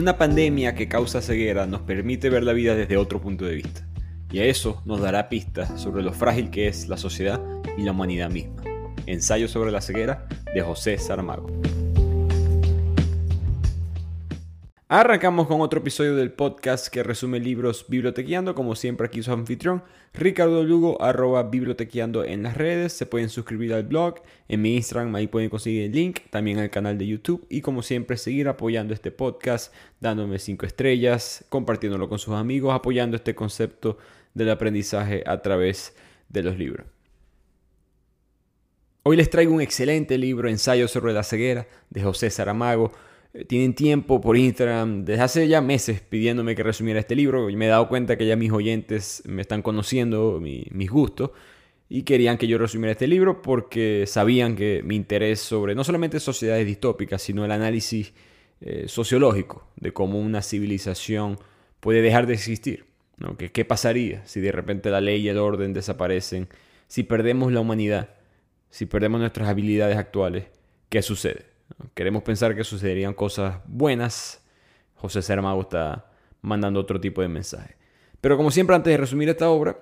Una pandemia que causa ceguera nos permite ver la vida desde otro punto de vista, y a eso nos dará pistas sobre lo frágil que es la sociedad y la humanidad misma. Ensayo sobre la ceguera de José Saramago. Arrancamos con otro episodio del podcast que resume libros bibliotequeando, como siempre aquí su anfitrión, Ricardo Lugo, arroba bibliotequeando en las redes, se pueden suscribir al blog, en mi Instagram ahí pueden conseguir el link, también al canal de YouTube y como siempre seguir apoyando este podcast, dándome 5 estrellas, compartiéndolo con sus amigos, apoyando este concepto del aprendizaje a través de los libros. Hoy les traigo un excelente libro, Ensayo sobre la ceguera, de José Saramago, tienen tiempo por Instagram desde hace ya meses pidiéndome que resumiera este libro y me he dado cuenta que ya mis oyentes me están conociendo mis gustos y querían que yo resumiera este libro porque sabían que mi interés sobre no solamente sociedades distópicas sino el análisis eh, sociológico de cómo una civilización puede dejar de existir. ¿no? ¿Qué pasaría si de repente la ley y el orden desaparecen? Si perdemos la humanidad, si perdemos nuestras habilidades actuales, ¿qué sucede? Queremos pensar que sucederían cosas buenas. José Saramago está mandando otro tipo de mensaje. Pero como siempre, antes de resumir esta obra,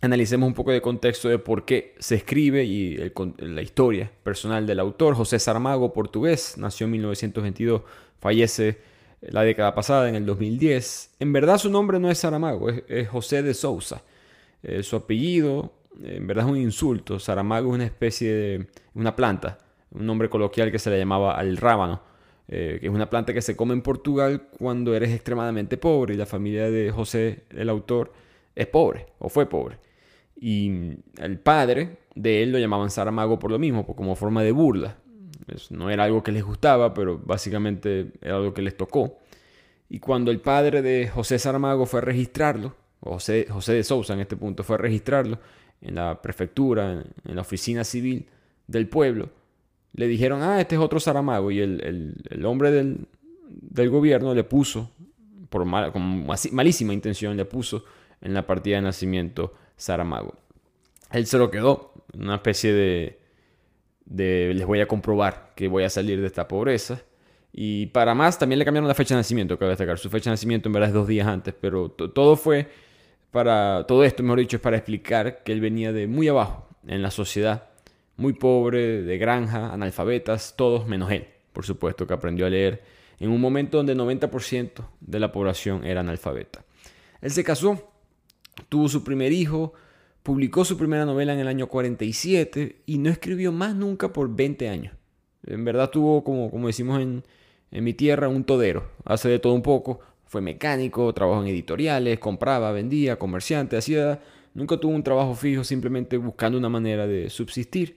analicemos un poco de contexto de por qué se escribe y la historia personal del autor. José Saramago, portugués, nació en 1922, fallece la década pasada, en el 2010. En verdad su nombre no es Saramago, es, José de Sousa. Eh, su apellido, en verdad es un insulto. Saramago es una especie de una planta un nombre coloquial que se le llamaba al rábano, eh, que es una planta que se come en Portugal cuando eres extremadamente pobre y la familia de José, el autor, es pobre o fue pobre. Y el padre de él lo llamaban Saramago por lo mismo, como forma de burla. no era algo que les gustaba, pero básicamente era algo que les tocó. Y cuando el padre de José Saramago fue a registrarlo, José, José de Sousa en este punto fue a registrarlo en la prefectura, en la oficina civil del pueblo, le dijeron, ah, este es otro Saramago. Y el, hombre del, gobierno le puso, por con malísima intención, le puso en la partida de nacimiento Saramago. Él se lo quedó, una especie de, de les voy a comprobar que voy a salir de esta pobreza. Y para más, también le cambiaron la fecha de nacimiento, cabe destacar. Su fecha de nacimiento en verdad es dos días antes, pero todo fue para, todo esto, mejor dicho, es para explicar que él venía de muy abajo en la sociedad muy pobre, de granja, analfabetas, todos menos él, por supuesto, que aprendió a leer en un momento donde el 90% de la población era analfabeta. Él se casó, tuvo su primer hijo, publicó su primera novela en el año 47 y no escribió más nunca por 20 años. En verdad tuvo, como, como decimos en, en mi tierra, un todero. Hace de todo un poco. Fue mecánico, trabajó en editoriales, compraba, vendía, comerciante, hacía... Nunca tuvo un trabajo fijo, simplemente buscando una manera de subsistir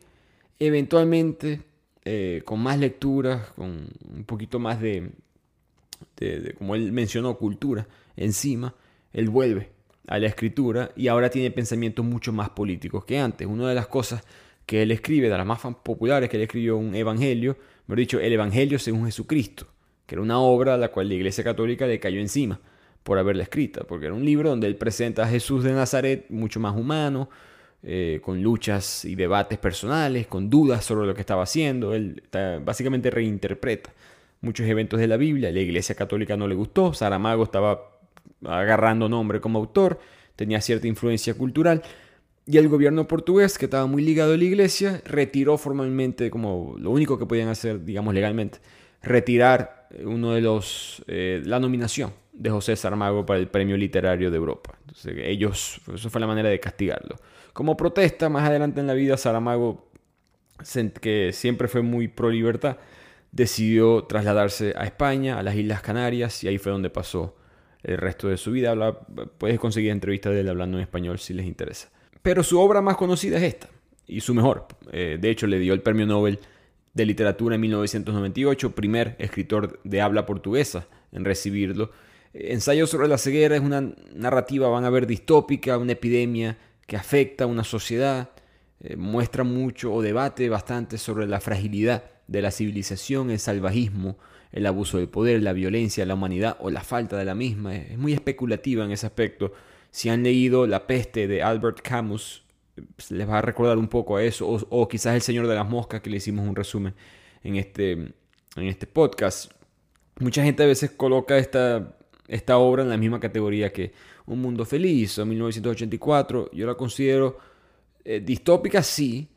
eventualmente, eh, con más lecturas, con un poquito más de, como él mencionó, cultura encima, él vuelve a la escritura y ahora tiene pensamientos mucho más políticos que antes. Una de las cosas que él escribe, de las más populares, que él escribió un evangelio, mejor dicho, el evangelio según Jesucristo, que era una obra a la cual la Iglesia Católica le cayó encima por haberla escrita, porque era un libro donde él presenta a Jesús de Nazaret mucho más humano, eh, con luchas y debates personales, con dudas sobre lo que estaba haciendo. Él básicamente reinterpreta muchos eventos de la Biblia. La Iglesia Católica no le gustó. Saramago estaba agarrando nombre como autor, tenía cierta influencia cultural. Y el gobierno portugués, que estaba muy ligado a la iglesia, retiró formalmente, como lo único que podían hacer, digamos legalmente, retirar uno de los, eh, la nominación de José Saramago para el Premio Literario de Europa. Entonces, ellos, eso fue la manera de castigarlo. Como protesta, más adelante en la vida, Saramago, que siempre fue muy pro libertad, decidió trasladarse a España, a las Islas Canarias, y ahí fue donde pasó el resto de su vida. puedes conseguir entrevistas de él hablando en español si les interesa. Pero su obra más conocida es esta, y su mejor. Eh, de hecho, le dio el premio Nobel de Literatura en 1998, primer escritor de habla portuguesa en recibirlo. Ensayo sobre la ceguera es una narrativa, van a ver, distópica, una epidemia que afecta a una sociedad, eh, muestra mucho o debate bastante sobre la fragilidad de la civilización, el salvajismo, el abuso del poder, la violencia, la humanidad o la falta de la misma. Es muy especulativa en ese aspecto. Si han leído La peste de Albert Camus, pues, les va a recordar un poco a eso, o, quizás El Señor de las Moscas, que le hicimos un resumen en este, en este podcast. Mucha gente a veces coloca esta, esta obra en la misma categoría que Un Mundo Feliz o 1984. Yo la considero eh, distópica, sí,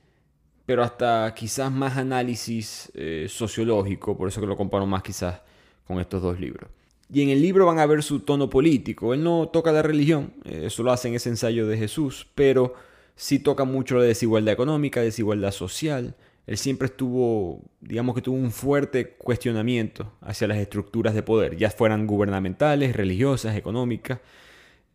pero hasta quizás más análisis eh, sociológico, por eso que lo comparo más quizás con estos dos libros. Y en el libro van a ver su tono político. Él no toca la religión, eh, eso lo hace en ese ensayo de Jesús, pero sí toca mucho la desigualdad económica, desigualdad social. Él siempre estuvo, digamos que tuvo un fuerte cuestionamiento hacia las estructuras de poder, ya fueran gubernamentales, religiosas, económicas.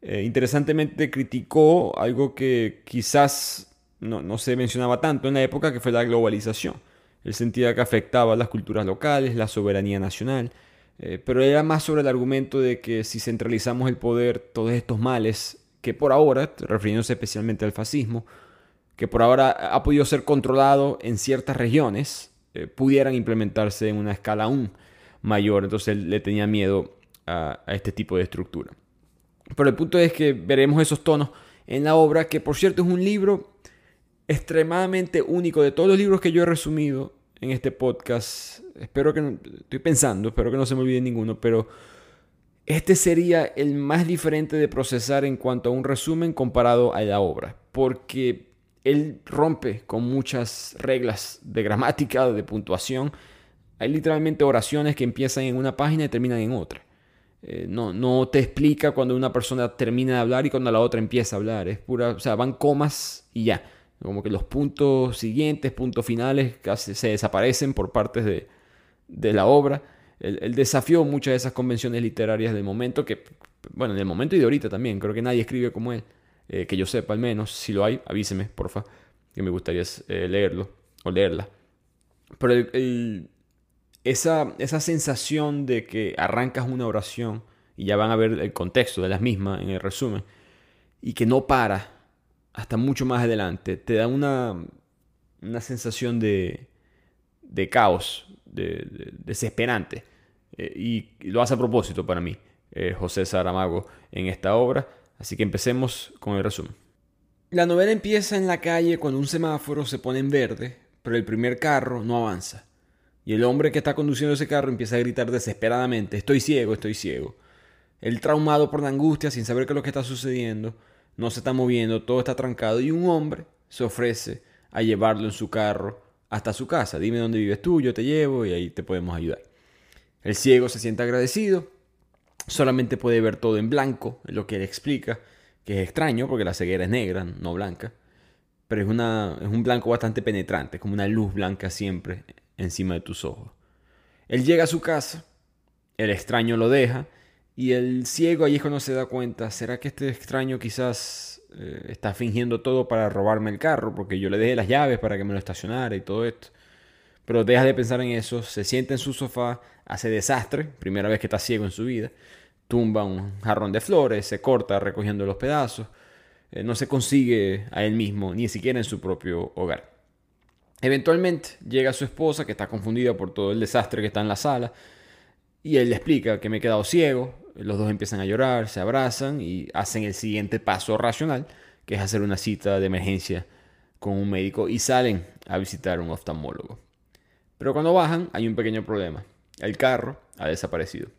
Eh, interesantemente criticó algo que quizás no, se mencionaba tanto en la época, que fue la globalización. Él sentía que afectaba a las culturas locales, la soberanía nacional, eh, pero era más sobre el argumento de que si centralizamos el poder, todos estos males, que por ahora, refiriéndose especialmente al fascismo, que por ahora ha podido ser controlado en ciertas regiones, eh, pudieran implementarse en una escala aún mayor. Entonces él le tenía miedo a, a este tipo de estructura. Pero el punto es que veremos esos tonos en la obra, que por cierto es un libro extremadamente único de todos los libros que yo he resumido en este podcast. Espero que no, estoy pensando, espero que no se me olvide ninguno, pero este sería el más diferente de procesar en cuanto a un resumen comparado a la obra, porque él rompe con muchas reglas de gramática, de puntuación. Hay literalmente oraciones que empiezan en una página y terminan en otra. Eh, no, no te explica cuando una persona termina de hablar y cuando la otra empieza a hablar. Es pura, o sea, van comas y ya. Como que los puntos siguientes, puntos finales, casi se desaparecen por partes de, la obra. Él, desafió muchas de esas convenciones literarias del momento, que, bueno, del momento y de ahorita también. Creo que nadie escribe como él, eh, que yo sepa al menos. Si lo hay, avíseme, porfa, que me gustaría eh, leerlo o leerla. Pero esa, esa sensación de que arrancas una oración y ya van a ver el contexto de las mismas en el resumen, y que no para hasta mucho más adelante, te da una, una sensación de, de caos, de, desesperante. Eh, y, lo hace a propósito para mí, eh, José Saramago, en esta obra. Así que empecemos con el resumen. La novela empieza en la calle cuando un semáforo se pone en verde, pero el primer carro no avanza. Y el hombre que está conduciendo ese carro empieza a gritar desesperadamente, estoy ciego, estoy ciego. Él traumado por la angustia, sin saber qué es lo que está sucediendo, no se está moviendo, todo está trancado y un hombre se ofrece a llevarlo en su carro hasta su casa. Dime dónde vives tú, yo te llevo y ahí te podemos ayudar. El ciego se siente agradecido, solamente puede ver todo en blanco, lo que él explica, que es extraño porque la ceguera es negra, no blanca, pero es, una, es un blanco bastante penetrante, como una luz blanca siempre encima de tus ojos. Él llega a su casa, el extraño lo deja y el ciego ahí es cuando se da cuenta, ¿será que este extraño quizás eh, está fingiendo todo para robarme el carro? Porque yo le dejé las llaves para que me lo estacionara y todo esto. Pero deja de pensar en eso, se sienta en su sofá, hace desastre, primera vez que está ciego en su vida, tumba un jarrón de flores, se corta recogiendo los pedazos, eh, no se consigue a él mismo, ni siquiera en su propio hogar. Eventualmente llega su esposa, que está confundida por todo el desastre que está en la sala, y él le explica que me he quedado ciego, los dos empiezan a llorar, se abrazan y hacen el siguiente paso racional, que es hacer una cita de emergencia con un médico y salen a visitar un oftalmólogo. Pero cuando bajan hay un pequeño problema. El carro ha desaparecido.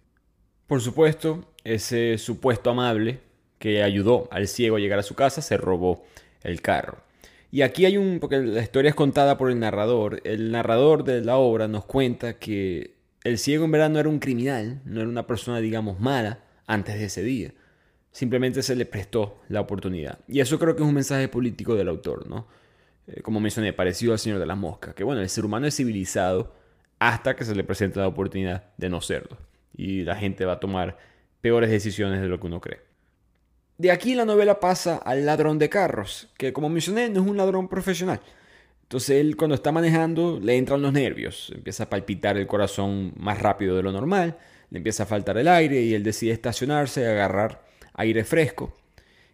Por supuesto, ese supuesto amable que ayudó al ciego a llegar a su casa se robó el carro. Y aquí hay un, porque la historia es contada por el narrador, el narrador de la obra nos cuenta que el ciego en verdad no era un criminal, no era una persona, digamos, mala antes de ese día. Simplemente se le prestó la oportunidad. Y eso creo que es un mensaje político del autor, ¿no? Eh, como mencioné, parecido al Señor de las Moscas, que bueno, el ser humano es civilizado hasta que se le presenta la oportunidad de no serlo. Y la gente va a tomar peores decisiones de lo que uno cree. De aquí la novela pasa al ladrón de carros, que como mencioné no es un ladrón profesional. Entonces él cuando está manejando le entran los nervios, empieza a palpitar el corazón más rápido de lo normal, le empieza a faltar el aire y él decide estacionarse y agarrar aire fresco.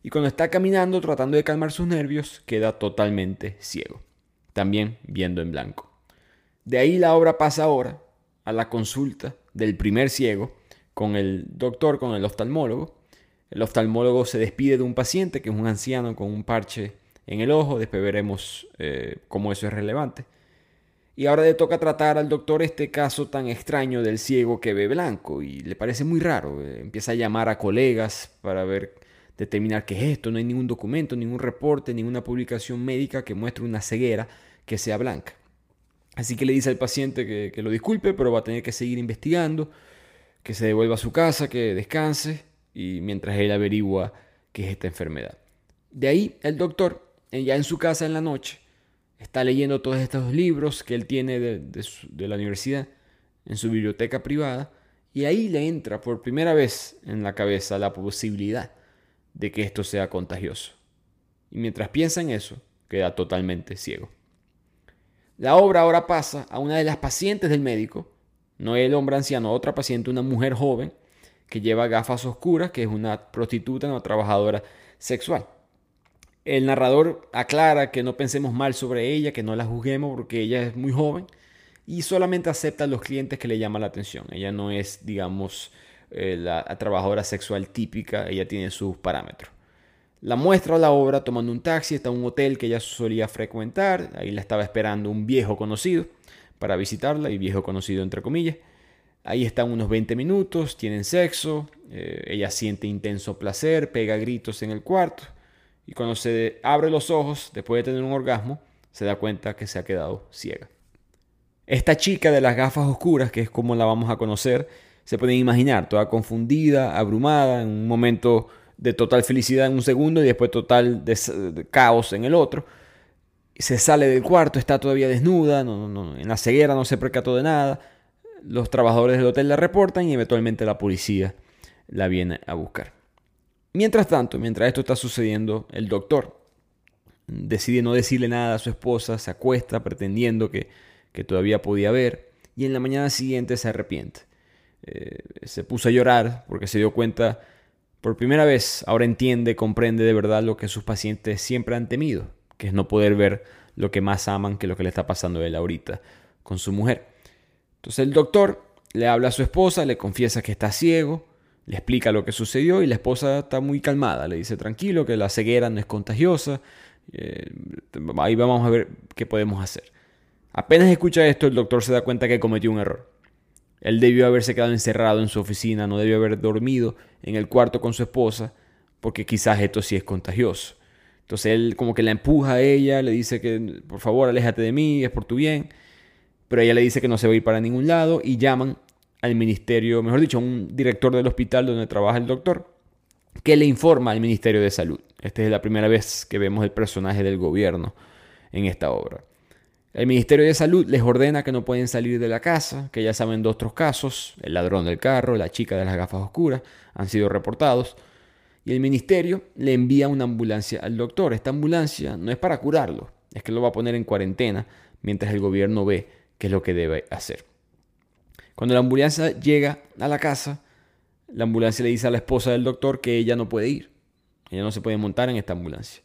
Y cuando está caminando tratando de calmar sus nervios, queda totalmente ciego, también viendo en blanco. De ahí la obra pasa ahora a la consulta del primer ciego con el doctor, con el oftalmólogo. El oftalmólogo se despide de un paciente que es un anciano con un parche en el ojo, después veremos eh, cómo eso es relevante. Y ahora le toca tratar al doctor este caso tan extraño del ciego que ve blanco y le parece muy raro. Eh, empieza a llamar a colegas para ver, determinar qué es esto. No hay ningún documento, ningún reporte, ninguna publicación médica que muestre una ceguera que sea blanca. Así que le dice al paciente que, que lo disculpe, pero va a tener que seguir investigando, que se devuelva a su casa, que descanse y mientras él averigua qué es esta enfermedad. De ahí el doctor, ya en su casa en la noche, está leyendo todos estos libros que él tiene de, la universidad en su biblioteca privada y ahí le entra por primera vez en la cabeza la posibilidad de que esto sea contagioso. Y mientras piensa en eso, queda totalmente ciego. La obra ahora pasa a una de las pacientes del médico, no el hombre anciano, otra paciente, una mujer joven, que lleva gafas oscuras, que es una prostituta, una trabajadora sexual. El narrador aclara que no pensemos mal sobre ella, que no la juzguemos porque ella es muy joven y solamente acepta a los clientes que le llaman la atención. Ella no es, digamos, eh, la, trabajadora sexual típica, ella tiene sus parámetros. La muestra la obra tomando un taxi, en un hotel que ella solía frecuentar, ahí la estaba esperando un viejo conocido para visitarla, y viejo conocido entre comillas. Ahí están unos 20 minutos, tienen sexo, eh, ella siente intenso placer, pega gritos en el cuarto. Y cuando se abre los ojos, después de tener un orgasmo, se da cuenta que se ha quedado ciega. Esta chica de las gafas oscuras, que es como la vamos a conocer, se pueden imaginar, toda confundida, abrumada, en un momento de total felicidad en un segundo y después total caos en el otro. Se sale del cuarto, está todavía desnuda, en la ceguera no se percató de nada. Los trabajadores del hotel la reportan y eventualmente la policía la viene a buscar. Mientras tanto, mientras esto está sucediendo, el doctor decide no decirle nada a su esposa, se acuesta pretendiendo que, todavía podía ver y en la mañana siguiente se arrepiente. Eh, se puso a llorar porque se dio cuenta por primera vez, ahora entiende, comprende de verdad lo que sus pacientes siempre han temido, que es no poder ver lo que más aman que lo que le está pasando a él ahorita con su mujer. Entonces el doctor le habla a su esposa, le confiesa que está ciego, le explica lo que sucedió y la esposa está muy calmada. Le dice tranquilo que la ceguera no es contagiosa. Eh, ahí vamos a ver qué podemos hacer. Apenas escucha esto, el doctor se da cuenta que cometió un error. Él debió haberse quedado encerrado en su oficina, no debió haber dormido en el cuarto con su esposa, porque quizás esto sí es contagioso. Entonces él como que la empuja a ella, le dice que por favor aléjate de mí, es por tu bien. Pero ella le dice que no se va a ir para ningún lado y llaman al ministerio, mejor dicho, a un director del hospital donde trabaja el doctor, que le informa al Ministerio de Salud. Esta es la primera vez que vemos el personaje del gobierno en esta obra. El Ministerio de Salud les ordena que no pueden salir de la casa, que ya saben de otros casos, el ladrón del carro, la chica de las gafas oscuras, han sido reportados. Y el ministerio le envía una ambulancia al doctor. Esta ambulancia no es para curarlo, es que lo va a poner en cuarentena mientras el gobierno ve qué es lo que debe hacer. Cuando la ambulancia llega a la casa, la ambulancia le dice a la esposa del doctor que ella no puede ir. Ella no se puede montar en esta ambulancia.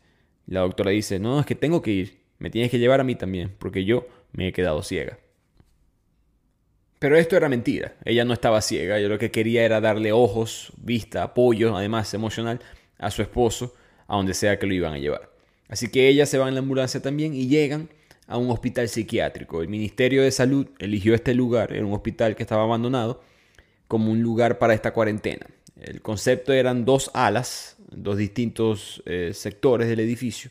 La doctora dice, no, es que tengo que ir. Me tienes que llevar a mí también, porque yo me he quedado ciega. Pero esto era mentira. Ella no estaba ciega. Yo lo que quería era darle ojos, vista, apoyo, además emocional, a su esposo, a donde sea que lo iban a llevar. Así que ella se va en la ambulancia también y llegan a un hospital psiquiátrico. El Ministerio de Salud eligió este lugar, era un hospital que estaba abandonado, como un lugar para esta cuarentena. El concepto eran dos alas, dos distintos eh, sectores del edificio.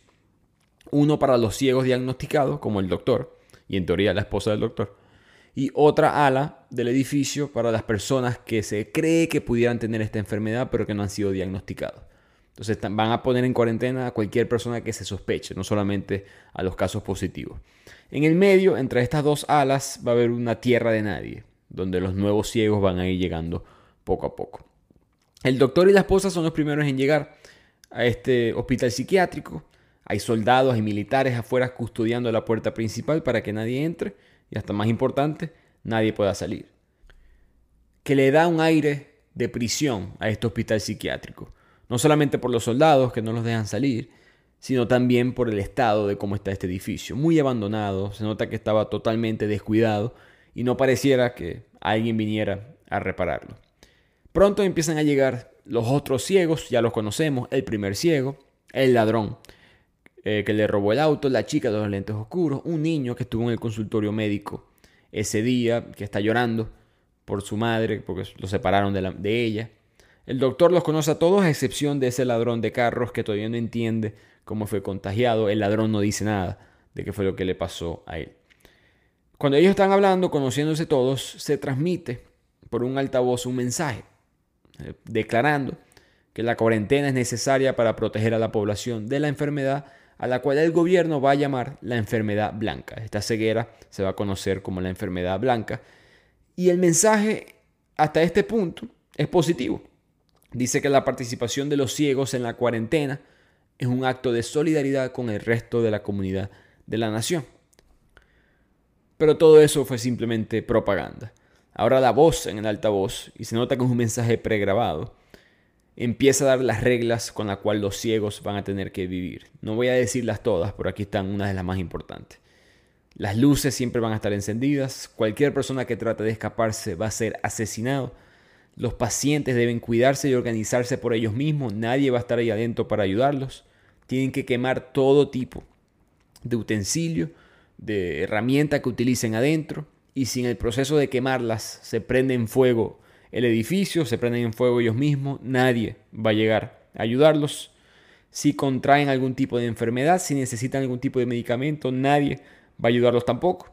Uno para los ciegos diagnosticados, como el doctor, y en teoría la esposa del doctor. Y otra ala del edificio para las personas que se cree que pudieran tener esta enfermedad, pero que no han sido diagnosticados. Entonces van a poner en cuarentena a cualquier persona que se sospeche, no solamente a los casos positivos. En el medio, entre estas dos alas, va a haber una tierra de nadie, donde los nuevos ciegos van a ir llegando poco a poco. El doctor y la esposa son los primeros en llegar a este hospital psiquiátrico. Hay soldados y militares afuera custodiando la puerta principal para que nadie entre y hasta más importante, nadie pueda salir. Que le da un aire de prisión a este hospital psiquiátrico no solamente por los soldados que no los dejan salir, sino también por el estado de cómo está este edificio. Muy abandonado, se nota que estaba totalmente descuidado y no pareciera que alguien viniera a repararlo. Pronto empiezan a llegar los otros ciegos, ya los conocemos, el primer ciego, el ladrón, eh, que le robó el auto, la chica de los lentes oscuros, un niño que estuvo en el consultorio médico ese día, que está llorando por su madre, porque lo separaron de, de ella. El doctor los conoce a todos, a excepción de ese ladrón de carros que todavía no entiende cómo fue contagiado. El ladrón no dice nada de qué fue lo que le pasó a él. Cuando ellos están hablando, conociéndose todos, se transmite por un altavoz un mensaje eh, declarando que la cuarentena es necesaria para proteger a la población de la enfermedad a la cual el gobierno va a llamar la enfermedad blanca. Esta ceguera se va a conocer como la enfermedad blanca. Y el mensaje hasta este punto es positivo. Dice que la participación de los ciegos en la cuarentena es un acto de solidaridad con el resto de la comunidad de la nación. Pero todo eso fue simplemente propaganda. Ahora la voz en el altavoz, y se nota que es un mensaje pregrabado, empieza a dar las reglas con las cuales los ciegos van a tener que vivir. No voy a decirlas todas, pero aquí están unas de las más importantes. Las luces siempre van a estar encendidas, cualquier persona que trate de escaparse va a ser asesinado, los pacientes deben cuidarse y organizarse por ellos mismos, nadie va a estar ahí adentro para ayudarlos, tienen que quemar todo tipo de utensilio, de herramienta que utilicen adentro, y si en el proceso de quemarlas se prende en fuego el edificio, se prenden en fuego ellos mismos, nadie va a llegar a ayudarlos. Si contraen algún tipo de enfermedad, si necesitan algún tipo de medicamento, nadie va a ayudarlos tampoco.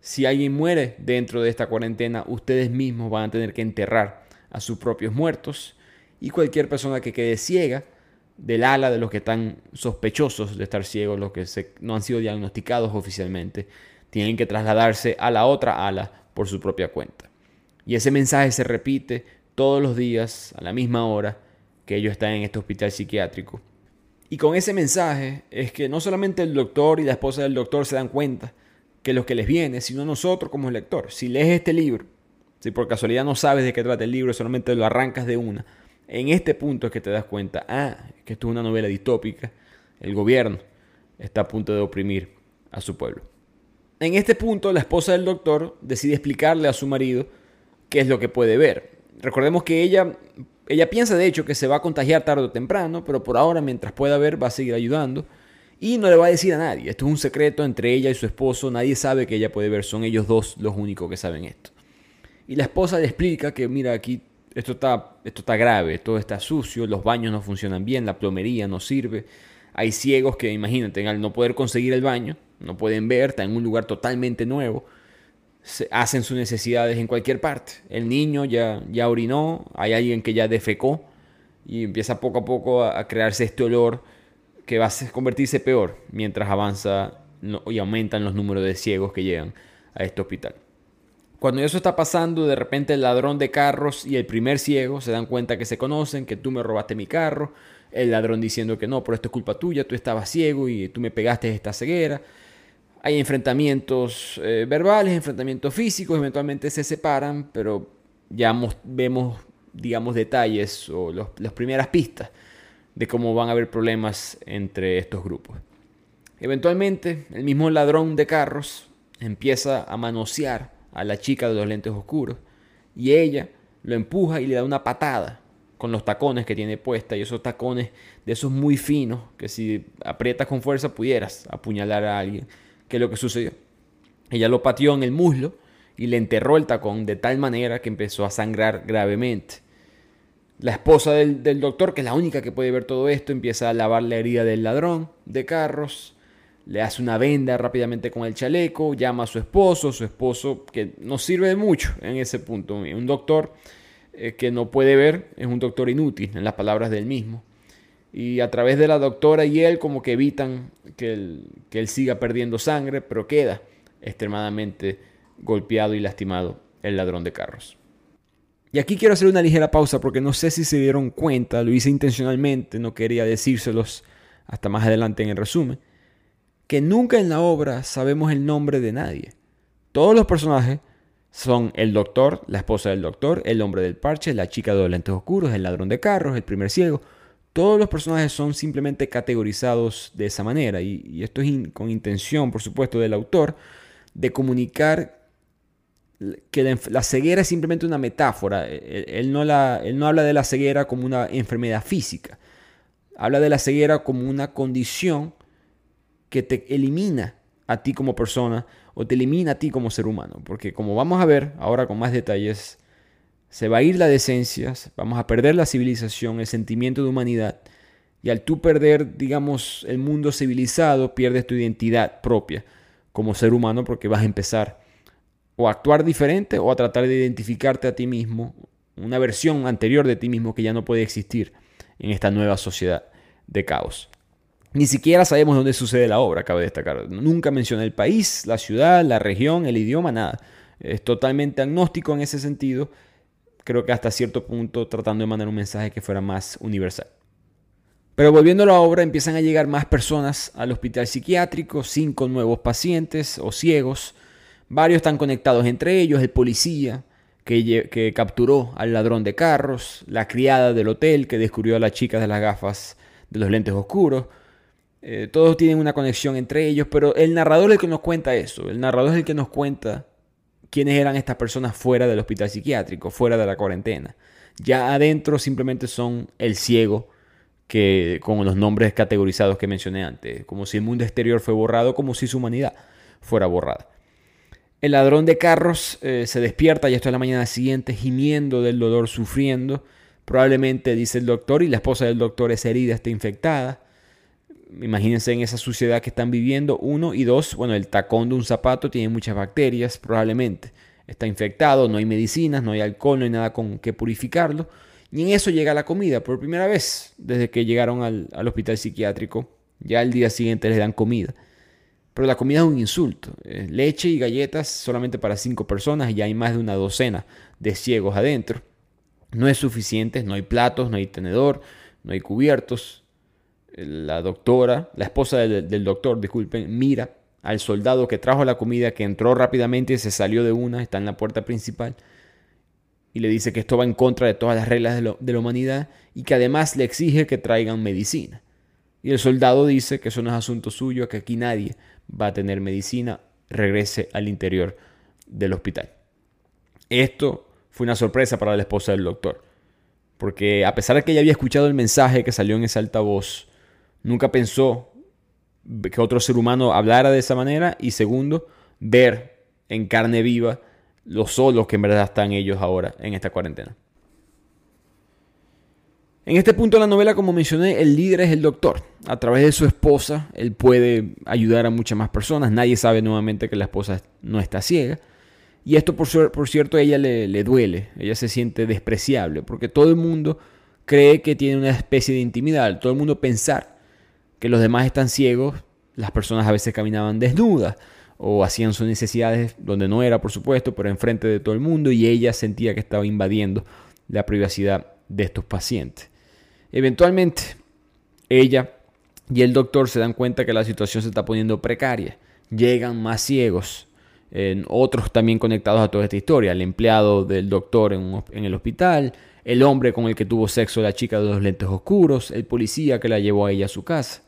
Si alguien muere dentro de esta cuarentena, ustedes mismos van a tener que enterrar a sus propios muertos. Y cualquier persona que quede ciega, del ala de los que están sospechosos de estar ciegos, los que no han sido diagnosticados oficialmente, tienen que trasladarse a la otra ala por su propia cuenta. Y ese mensaje se repite todos los días a la misma hora que ellos están en este hospital psiquiátrico. Y con ese mensaje es que no solamente el doctor y la esposa del doctor se dan cuenta que lo que les viene, sino nosotros como lector. Si lees este libro, si por casualidad no sabes de qué trata el libro, solamente lo arrancas de una, en este punto es que te das cuenta, ah, que esto es una novela distópica, el gobierno está a punto de oprimir a su pueblo. En este punto, la esposa del doctor decide explicarle a su marido qué es lo que puede ver. Recordemos que ella, ella piensa de hecho que se va a contagiar tarde o temprano, pero por ahora, mientras pueda ver, va a seguir ayudando. Y no le va a decir a nadie. Esto es un secreto entre ella y su esposo. Nadie sabe que ella puede ver. Son ellos dos los únicos que saben esto. Y la esposa le explica que, mira, aquí esto está, esto está grave, todo está sucio, los baños no funcionan bien, la plomería no sirve. Hay ciegos que, imagínate, al no poder conseguir el baño, no pueden ver, están en un lugar totalmente nuevo hacen sus necesidades en cualquier parte. El niño ya, ya orinó, hay alguien que ya defecó y empieza poco a poco a, crearse este olor que va a convertirse peor mientras avanza y aumentan los números de ciegos que llegan a este hospital. Cuando eso está pasando, de repente el ladrón de carros y el primer ciego se dan cuenta que se conocen, que tú me robaste mi carro, el ladrón diciendo que no, pero esto es culpa tuya, tú estabas ciego y tú me pegaste esta ceguera. Hay enfrentamientos eh, verbales, enfrentamientos físicos, eventualmente se separan, pero ya vemos, digamos, detalles o las primeras pistas de cómo van a haber problemas entre estos grupos. Eventualmente, el mismo ladrón de carros empieza a manosear a la chica de los lentes oscuros y ella lo empuja y le da una patada con los tacones que tiene puesta y esos tacones de esos muy finos que si aprietas con fuerza pudieras apuñalar a alguien que es lo que sucedió. Ella lo pateó en el muslo y le enterró el tacón de tal manera que empezó a sangrar gravemente. La esposa del, doctor, que es la única que puede ver todo esto, empieza a lavar la herida del ladrón de carros, le hace una venda rápidamente con el chaleco, llama a su esposo, su esposo que no sirve de mucho en ese punto. Un doctor eh, que no puede ver es un doctor inútil, en las palabras del mismo y a través de la doctora y él como que evitan que él, que él siga perdiendo sangre, pero queda extremadamente golpeado y lastimado el ladrón de carros. Y aquí quiero hacer una ligera pausa porque no sé si se dieron cuenta, lo hice intencionalmente, no quería decírselos hasta más adelante en el resumen, que nunca en la obra sabemos el nombre de nadie. Todos los personajes son el doctor, la esposa del doctor, el hombre del parche, la chica de los lentes oscuros, el ladrón de carros, el primer ciego, todos los personajes son simplemente categorizados de esa manera y, esto es con intención, por supuesto, del autor de comunicar que la, ceguera es simplemente una metáfora. E, e, él, no la, él no habla de la ceguera como una enfermedad física. Habla de la ceguera como una condición que te elimina a ti como persona o te elimina a ti como ser humano. Porque como vamos a ver ahora con más detalles, se va a ir la decencia, vamos a perder la civilización, el sentimiento de humanidad. Y al tú perder, digamos, el mundo civilizado, pierdes tu identidad propia como ser humano porque vas a empezar o a actuar diferente o a tratar de identificarte a ti mismo, una versión anterior de ti mismo que ya no puede existir en esta nueva sociedad de caos. Ni siquiera sabemos dónde sucede la obra, cabe destacar. Nunca menciona el país, la ciudad, la región, el idioma, nada. Es totalmente agnóstico en ese sentido. Creo que hasta cierto punto tratando de mandar un mensaje que fuera más universal. Pero volviendo a la obra, empiezan a llegar más personas al hospital psiquiátrico, cinco nuevos pacientes o ciegos. Varios están conectados entre ellos, el policía que, que capturó al ladrón de carros, la criada del hotel que descubrió a la chica de las gafas de los lentes oscuros, eh, todos tienen una conexión entre ellos, pero el narrador es el que nos cuenta eso. El narrador es el que nos cuenta quiénes eran estas personas fuera del hospital psiquiátrico, fuera de la cuarentena. Ya adentro simplemente son el ciego, que con los nombres categorizados que mencioné antes, como si el mundo exterior fue borrado, como si su humanidad fuera borrada. El ladrón de carros eh, se despierta, ya esto es la mañana siguiente, gimiendo del dolor, sufriendo. Probablemente, dice el doctor, y la esposa del doctor es herida, está infectada imagínense en esa suciedad que están viviendo, uno y dos, bueno, el tacón de un zapato tiene muchas bacterias, probablemente está infectado, no hay medicinas, no hay alcohol, no hay nada con que purificarlo. Y en eso llega la comida por primera vez desde que llegaron al, hospital psiquiátrico. Ya el día siguiente les dan comida. Pero la comida es un insulto. leche y galletas solamente para cinco personas y ya hay más de una docena de ciegos adentro. No es suficiente, no hay platos, no hay tenedor, no hay cubiertos la doctora, la esposa del, doctor, disculpen, mira al soldado que trajo la comida, que entró rápidamente y se salió de una, está en la puerta principal, y le dice que esto va en contra de todas las reglas de, de la humanidad y que además le exige que traigan medicina. Y el soldado dice que eso no es asunto suyo, que aquí nadie va a tener medicina, regrese al interior del hospital. Esto fue una sorpresa para la esposa del doctor, porque a pesar de que ella había escuchado el mensaje que salió en ese altavoz, nunca pensó que otro ser humano hablara de esa manera y segundo, ver en carne viva los solos que en verdad están ellos ahora en esta cuarentena. En este punto de la novela, como mencioné, el líder es el doctor. A través de su esposa, él puede ayudar a muchas más personas. Nadie sabe nuevamente que la esposa no está ciega. Y esto, por, por cierto, a ella le, le duele. Ella se siente despreciable porque todo el mundo cree que tiene una especie de intimidad. Todo el mundo pensar que los demás están ciegos, las personas a veces caminaban desnudas o hacían sus necesidades donde no era, por supuesto, pero enfrente de todo el mundo y ella sentía que estaba invadiendo la privacidad de estos pacientes. Eventualmente, ella y el doctor se dan cuenta que la situación se está poniendo precaria. Llegan más ciegos, otros también conectados a toda esta historia. El empleado del doctor en, el hospital, el hombre con el que tuvo sexo la chica de los lentes oscuros, el policía que la llevó a ella a su casa.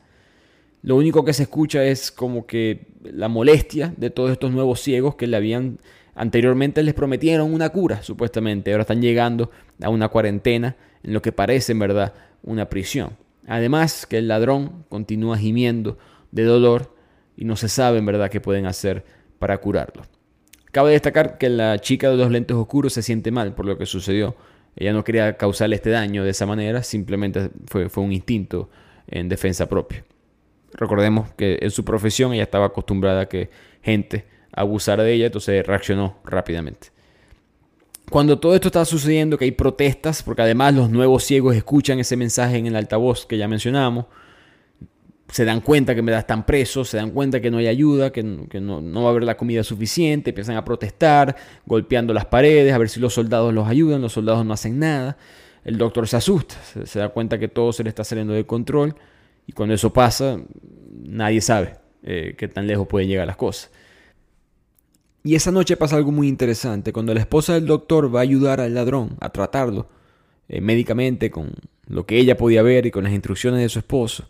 Lo único que se escucha es como que la molestia de todos estos nuevos ciegos que le habían anteriormente les prometieron una cura, supuestamente. Ahora están llegando a una cuarentena en lo que parece en verdad una prisión. Además que el ladrón continúa gimiendo de dolor y no se sabe en verdad qué pueden hacer para curarlo. Cabe destacar que la chica de los lentes oscuros se siente mal por lo que sucedió. Ella no quería causarle este daño de esa manera, simplemente fue, fue un instinto en defensa propia. Recordemos que en su profesión ella estaba acostumbrada a que gente abusara de ella, entonces reaccionó rápidamente. Cuando todo esto está sucediendo, que hay protestas, porque además los nuevos ciegos escuchan ese mensaje en el altavoz que ya mencionábamos, se dan cuenta que están presos, se dan cuenta que no hay ayuda, que, no, no, va a haber la comida suficiente, empiezan a protestar, golpeando las paredes, a ver si los soldados los ayudan, los soldados no hacen nada. El doctor se asusta, se da cuenta que todo se le está saliendo de control y cuando eso pasa, nadie sabe eh, qué tan lejos pueden llegar las cosas. Y esa noche pasa algo muy interesante. Cuando la esposa del doctor va a ayudar al ladrón a tratarlo eh, médicamente con lo que ella podía ver y con las instrucciones de su esposo,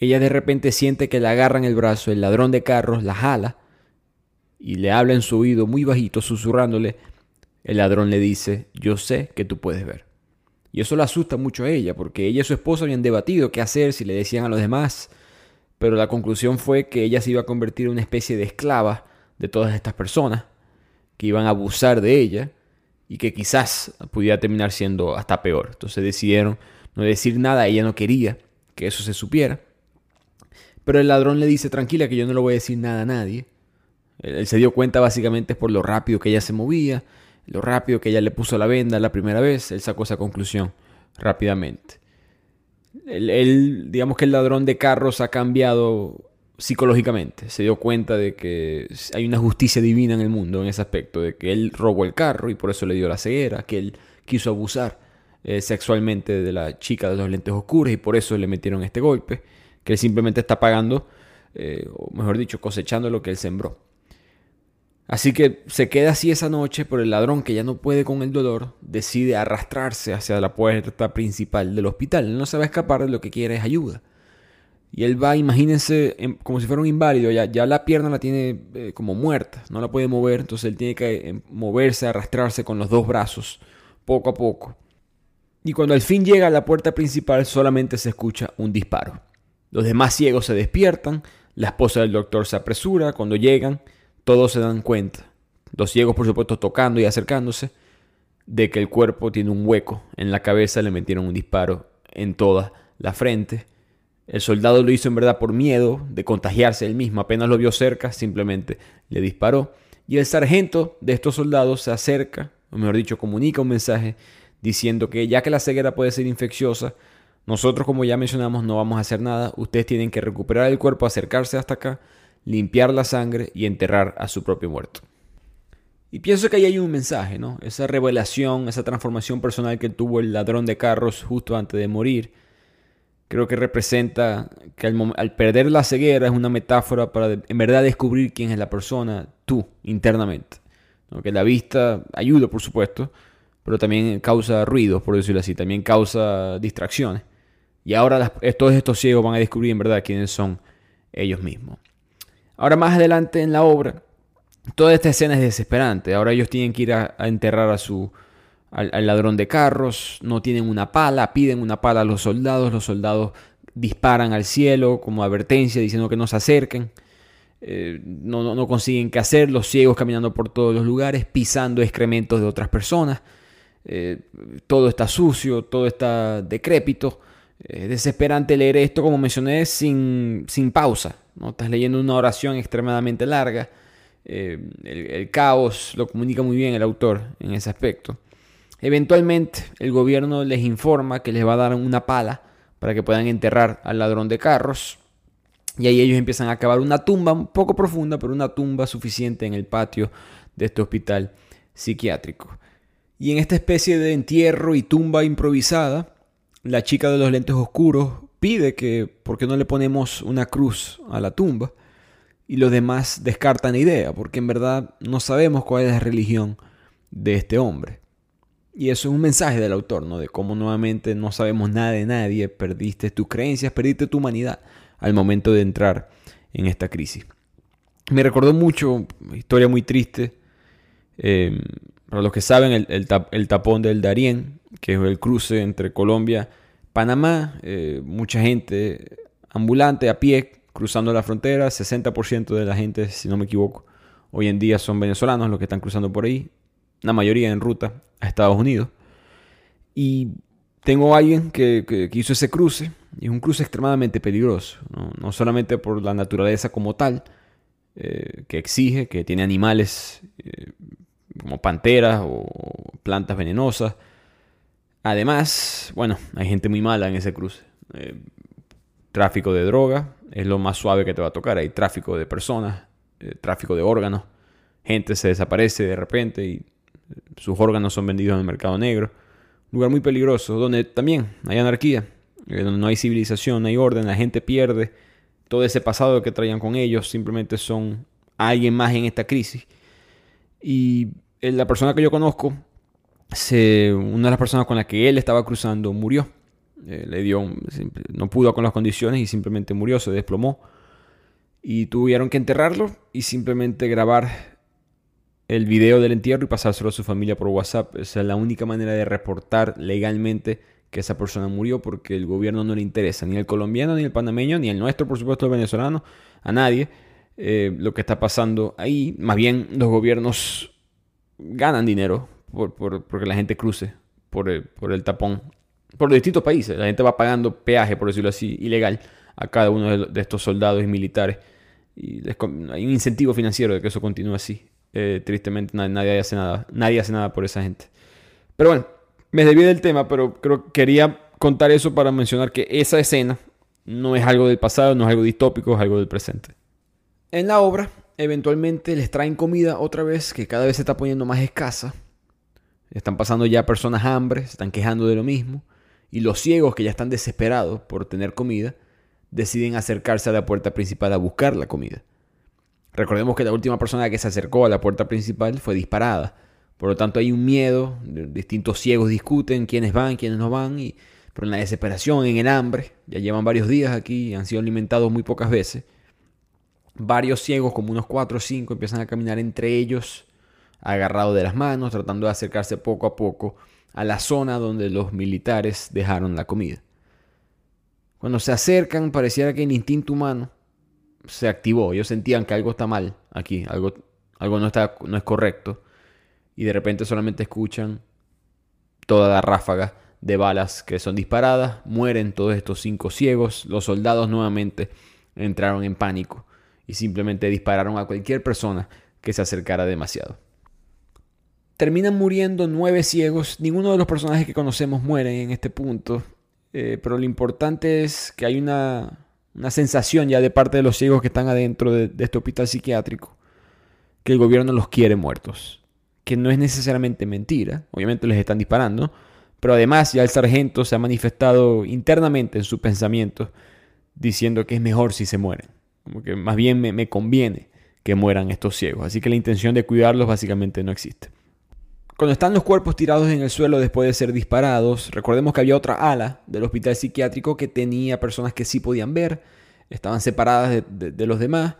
ella de repente siente que le agarran el brazo, el ladrón de carros la jala y le habla en su oído muy bajito, susurrándole. El ladrón le dice, yo sé que tú puedes ver. Y eso la asusta mucho a ella, porque ella y su esposo habían debatido qué hacer, si le decían a los demás. pero la conclusión fue que ella se iba a convertir en una especie de esclava de todas estas personas que iban a abusar de ella y que quizás pudiera terminar siendo hasta peor. Entonces decidieron no decir nada, ella no quería que eso se supiera. Pero el ladrón le dice, tranquila, que yo no le voy a decir nada a nadie. Él, se dio cuenta básicamente por lo rápido que ella se movía, lo rápido que ella le puso la venda la primera vez, él sacó esa conclusión rápidamente. Él, digamos que el ladrón de carros ha cambiado psicológicamente. Se dio cuenta de que hay una justicia divina en el mundo en ese aspecto, de que él robó el carro y por eso le dio la ceguera, que él quiso abusar eh, sexualmente de la chica de los lentes oscuros y por eso le metieron este golpe, que él simplemente está pagando, eh, o mejor dicho, cosechando lo que él sembró. Así que se queda así esa noche, pero el ladrón que ya no puede con el dolor decide arrastrarse hacia la puerta principal del hospital. No se va a escapar, lo que quiere es ayuda. Y él va, imagínense, como si fuera un inválido, ya, ya la pierna la tiene eh, como muerta, no la puede mover, entonces él tiene que eh, moverse, arrastrarse con los dos brazos, poco a poco. Y cuando al fin llega a la puerta principal solamente se escucha un disparo. Los demás ciegos se despiertan, la esposa del doctor se apresura, cuando llegan todos se dan cuenta, los ciegos por supuesto tocando y acercándose, de que el cuerpo tiene un hueco en la cabeza, le metieron un disparo en toda la frente. El soldado lo hizo en verdad por miedo de contagiarse él mismo, apenas lo vio cerca, simplemente le disparó. Y el sargento de estos soldados se acerca, o mejor dicho, comunica un mensaje diciendo que ya que la ceguera puede ser infecciosa, nosotros como ya mencionamos no vamos a hacer nada, ustedes tienen que recuperar el cuerpo, acercarse hasta acá limpiar la sangre y enterrar a su propio muerto. Y pienso que ahí hay un mensaje, ¿no? Esa revelación, esa transformación personal que tuvo el ladrón de carros justo antes de morir, creo que representa que al, perder la ceguera es una metáfora para en verdad descubrir quién es la persona, tú, internamente. Que la vista ayuda, por supuesto, pero también causa ruidos, por decirlo así, también causa distracciones. Y ahora todos estos ciegos van a descubrir en verdad quiénes son ellos mismos. Ahora más adelante en la obra, toda esta escena es desesperante. Ahora ellos tienen que ir a, enterrar a su, al, ladrón de carros, no tienen una pala, piden una pala a los soldados, los soldados disparan al cielo como advertencia diciendo que no se acerquen. Eh, no, no, consiguen qué hacer, los ciegos caminando por todos los lugares, pisando excrementos de otras personas. Eh, todo está sucio, todo está decrépito. Es desesperante leer esto, como mencioné, sin, sin pausa. ¿no? Estás leyendo una oración extremadamente larga. Eh, el, caos lo comunica muy bien el autor en ese aspecto. Eventualmente el gobierno les informa que les va a dar una pala para que puedan enterrar al ladrón de carros. Y ahí ellos empiezan a cavar una tumba un poco profunda, pero una tumba suficiente en el patio de este hospital psiquiátrico. Y en esta especie de entierro y tumba improvisada, la chica de los lentes oscuros pide que, ¿por qué no le ponemos una cruz a la tumba? Y los demás descartan la idea, porque en verdad no sabemos cuál es la religión de este hombre. Y eso es un mensaje del autor, ¿no? De cómo nuevamente no sabemos nada de nadie, perdiste tus creencias, perdiste tu humanidad al momento de entrar en esta crisis. Me recordó mucho, historia muy triste, eh, para los que saben, el, el tapón del Darién, que es el cruce entre Colombia Panamá, eh, mucha gente ambulante a pie cruzando la frontera, 60% de la gente, si no me equivoco, hoy en día son venezolanos los que están cruzando por ahí, la mayoría en ruta a Estados Unidos. Y tengo alguien que, hizo ese cruce, y es un cruce extremadamente peligroso, no, solamente por la naturaleza como tal, eh, que exige, que tiene animales eh, como panteras o plantas venenosas, Además, bueno, hay gente muy mala en ese cruce. Eh, tráfico de droga es lo más suave que te va a tocar. Hay tráfico de personas, eh, tráfico de órganos. Gente se desaparece de repente y sus órganos son vendidos en el mercado negro. Lugar muy peligroso, donde también hay anarquía, eh, donde no hay civilización, no hay orden, la gente pierde todo ese pasado que traían con ellos, simplemente son alguien más en esta crisis. Y la persona que yo conozco una de las personas con las que él estaba cruzando murió. Eh, le dio, no pudo con las condiciones y simplemente murió, se desplomó. Y tuvieron que enterrarlo y simplemente grabar el video del entierro y pasárselo a su familia por WhatsApp. Esa es la única manera de reportar legalmente que esa persona murió porque el gobierno no le interesa, ni el colombiano, ni el panameño, ni el nuestro, por supuesto, el venezolano, a nadie, eh, lo que está pasando ahí. Más bien los gobiernos ganan dinero por, porque la gente cruce por el, por el tapón, por distintos países. La gente va pagando peaje, por decirlo así, ilegal a cada uno de estos soldados y militares. Y hay un incentivo financiero de que eso continúe así. Eh, tristemente nadie hace nada, nadie hace nada por esa gente. Pero bueno, me desvié del tema, pero creo que quería contar eso para mencionar que esa escena no es algo del pasado, no es algo distópico, es algo del presente. En la obra, eventualmente les traen comida otra vez, que cada vez se está poniendo más escasa. Están pasando ya personas hambre, se están quejando de lo mismo. Y los ciegos, que ya están desesperados por tener comida, deciden acercarse a la puerta principal a buscar la comida. Recordemos que la última persona que se acercó a la puerta principal fue disparada. Por lo tanto, hay un miedo, distintos ciegos discuten quiénes van, quiénes no van, y, pero en la desesperación, en el hambre, ya llevan varios días aquí, han sido alimentados muy pocas veces. Varios ciegos, como unos cuatro o cinco, empiezan a caminar entre ellos, agarrados de las manos, tratando de acercarse poco a poco a la zona donde los militares dejaron la comida. Cuando se acercan, pareciera que el instinto humano se activó. Ellos sentían que algo está mal aquí, algo, algo no, está, no es correcto. Y de repente solamente escuchan toda la ráfaga de balas que son disparadas. Mueren todos estos cinco ciegos. Los soldados nuevamente entraron en pánico y simplemente dispararon a cualquier persona que se acercara demasiado. Terminan muriendo nueve ciegos. Ninguno de los personajes que conocemos mueren en este punto. Eh, pero lo importante es que hay una, sensación ya de parte de los ciegos que están adentro de, este hospital psiquiátrico, que el gobierno los quiere muertos. Que no es necesariamente mentira, obviamente les están disparando, pero además ya el sargento se ha manifestado internamente en su pensamiento diciendo que es mejor si se mueren. Como que más bien me conviene que mueran estos ciegos. Así que la intención de cuidarlos básicamente no existe. Cuando están los cuerpos tirados en el suelo después de ser disparados, recordemos que había otra ala del hospital psiquiátrico que tenía personas que sí podían ver, estaban separadas de, los demás,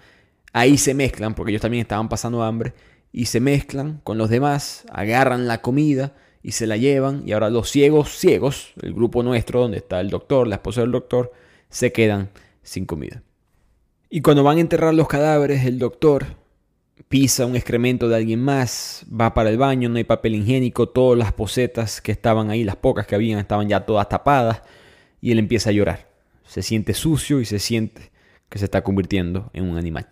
ahí se mezclan, porque ellos también estaban pasando hambre, y se mezclan con los demás, agarran la comida y se la llevan, y ahora los ciegos, ciegos, el grupo nuestro, donde está el doctor, la esposa del doctor, se quedan sin comida. Y cuando van a enterrar los cadáveres, el doctor pisa un excremento de alguien más, va para el baño, no hay papel higiénico, todas las posetas que estaban ahí, las pocas que habían, estaban ya todas tapadas y él empieza a llorar. Se siente sucio y se siente que se está convirtiendo en un animal.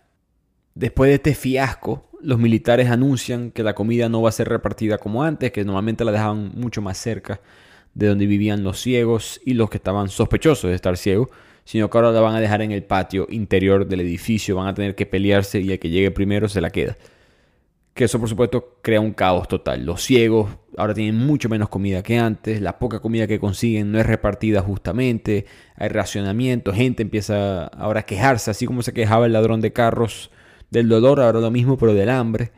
Después de este fiasco, los militares anuncian que la comida no va a ser repartida como antes, que normalmente la dejaban mucho más cerca de donde vivían los ciegos y los que estaban sospechosos de estar ciegos, sino que ahora la van a dejar en el patio interior del edificio, van a tener que pelearse y el que llegue primero se la queda. Que eso por supuesto crea un caos total. Los ciegos ahora tienen mucho menos comida que antes, la poca comida que consiguen no es repartida justamente, hay racionamiento, gente empieza ahora a quejarse, así como se quejaba el ladrón de carros del dolor, ahora lo mismo pero del hambre.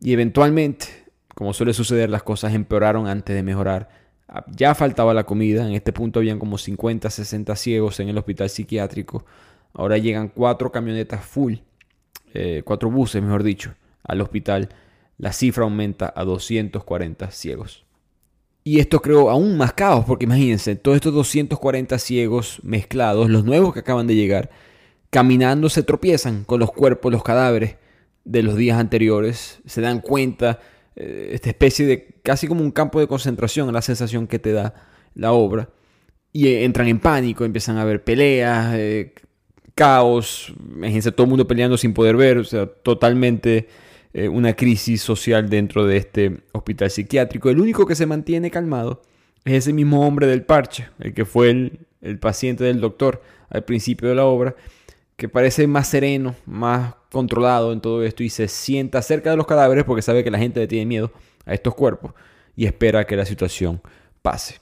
Y eventualmente, como suele suceder, las cosas empeoraron antes de mejorar ya faltaba la comida, en este punto habían como 50, 60 ciegos en el hospital psiquiátrico. Ahora llegan cuatro camionetas full, eh, cuatro buses, mejor dicho, al hospital. La cifra aumenta a 240 ciegos. Y esto creó aún más caos, porque imagínense, todos estos 240 ciegos mezclados, los nuevos que acaban de llegar, caminando se tropiezan con los cuerpos, los cadáveres de los días anteriores, se dan cuenta eh, esta especie de casi como un campo de concentración, la sensación que te da la obra. Y eh, entran en pánico, empiezan a haber peleas, eh, caos, imagínense todo el mundo peleando sin poder ver, o sea, totalmente una crisis social dentro de este hospital psiquiátrico. El único que se mantiene calmado es ese mismo hombre del parche, el que fue el paciente del doctor al principio de la obra, que parece más sereno, más controlado en todo esto y se sienta cerca de los cadáveres porque sabe que la gente le tiene miedo a estos cuerpos y espera que la situación pase.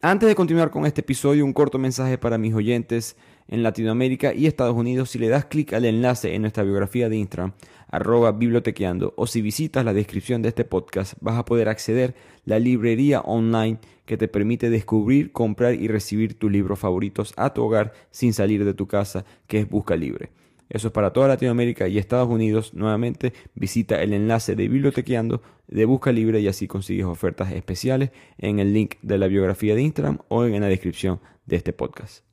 Antes de continuar con este episodio, un corto mensaje para mis oyentes en Latinoamérica y Estados Unidos. Si le das clic al enlace en nuestra biografía de Instagram, arroba bibliotequeando, o si visitas la descripción de este podcast, vas a poder acceder a la librería online que te permite descubrir, comprar y recibir tus libros favoritos a tu hogar sin salir de tu casa, que es Busca Libre. Eso es para toda Latinoamérica y Estados Unidos. Nuevamente visita el enlace de Bibliotequeando de Busca Libre y así consigues ofertas especiales en el link de la biografía de Instagram o en la descripción de este podcast.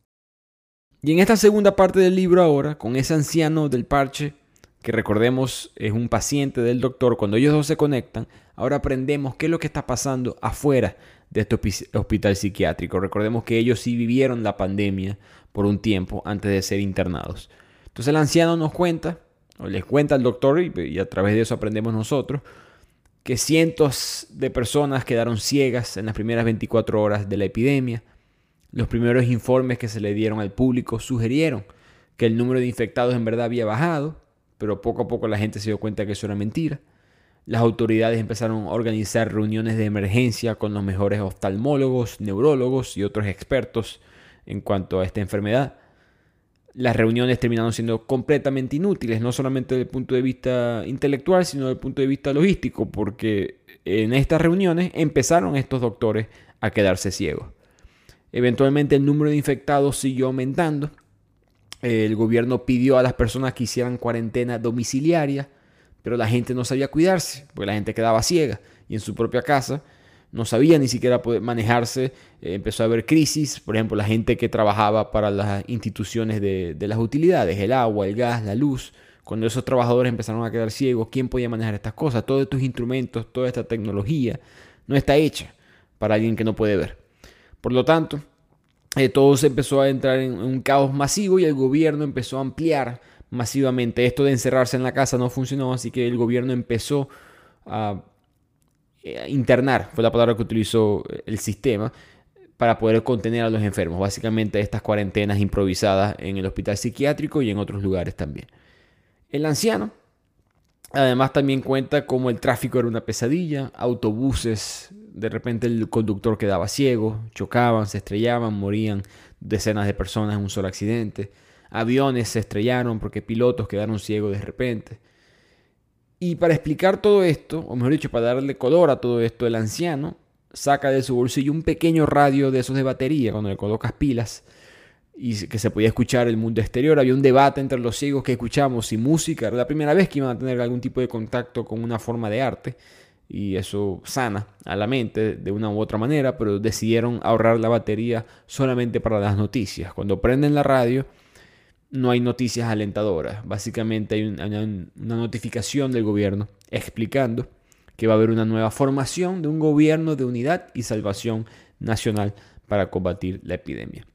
Y en esta segunda parte del libro ahora, con ese anciano del parche, que recordemos es un paciente del doctor, cuando ellos dos se conectan, ahora aprendemos qué es lo que está pasando afuera de este hospital psiquiátrico. Recordemos que ellos sí vivieron la pandemia por un tiempo antes de ser internados. Entonces el anciano nos cuenta, o les cuenta al doctor, y, a través de eso aprendemos nosotros, que cientos de personas quedaron ciegas en las primeras 24 horas de la epidemia. Los primeros informes que se le dieron al público sugerieron que el número de infectados en verdad había bajado, pero poco a poco la gente se dio cuenta que eso era mentira. Las autoridades empezaron a organizar reuniones de emergencia con los mejores oftalmólogos, neurólogos y otros expertos en cuanto a esta enfermedad las reuniones terminaron siendo completamente inútiles, no solamente desde el punto de vista intelectual, sino desde el punto de vista logístico, porque en estas reuniones empezaron estos doctores a quedarse ciegos. Eventualmente el número de infectados siguió aumentando. El gobierno pidió a las personas que hicieran cuarentena domiciliaria, pero la gente no sabía cuidarse, porque la gente quedaba ciega y en su propia casa no sabía ni siquiera poder manejarse, eh, empezó a haber crisis, por ejemplo, la gente que trabajaba para las instituciones de, las utilidades, el agua, el gas, la luz, cuando esos trabajadores empezaron a quedar ciegos, ¿quién podía manejar estas cosas? Todos estos instrumentos, toda esta tecnología no está hecha para alguien que no puede ver. Por lo tanto, eh, todo se empezó a entrar en un caos masivo y el gobierno empezó a ampliar masivamente. Esto de encerrarse en la casa no funcionó, así que el gobierno empezó a eh, internar, fue la palabra que utilizó eh, el sistema, para poder contener a los enfermos. Básicamente estas cuarentenas improvisadas en el hospital psiquiátrico y en otros lugares también. El anciano, además también cuenta cómo el tráfico era una pesadilla, autobuses, de repente el conductor quedaba ciego, chocaban, se estrellaban, morían decenas de personas en un solo accidente, aviones se estrellaron porque pilotos quedaron ciegos de repente. Y para explicar todo esto, o mejor dicho, para darle color a todo esto, el anciano saca de su bolsillo un pequeño radio de esos de batería, cuando le colocas pilas, y que se podía escuchar el mundo exterior. Había un debate entre los ciegos que escuchamos y música. Era la primera vez que iban a tener algún tipo de contacto con una forma de arte. Y eso sana a la mente de una u otra manera, pero decidieron ahorrar la batería solamente para las noticias. Cuando prenden la radio, no hay noticias alentadoras. Básicamente hay una, notificación del gobierno explicando que va a haber una nueva formación de un gobierno de unidad y salvación nacional para combatir la epidemia.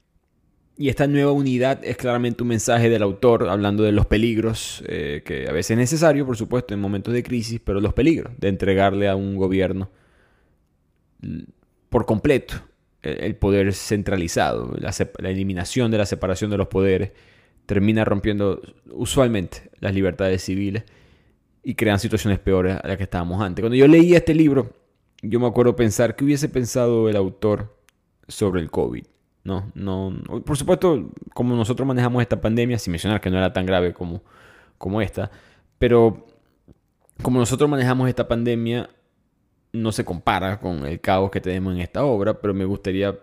Y esta nueva unidad es claramente un mensaje del autor hablando de los peligros, eh, que a veces es necesario, por supuesto, en momentos de crisis, pero los peligros de entregarle a un gobierno por completo el poder centralizado, la eliminación de la separación de los poderes termina rompiendo usualmente las libertades civiles y crean situaciones peores a las que estábamos antes. Cuando yo leía este libro, yo me acuerdo pensar qué hubiese pensado el autor sobre el COVID. No, no, por supuesto, como nosotros manejamos esta pandemia, sin mencionar que no era tan grave como, como esta, pero como nosotros manejamos esta pandemia, no se compara con el caos que tenemos en esta obra, pero me gustaría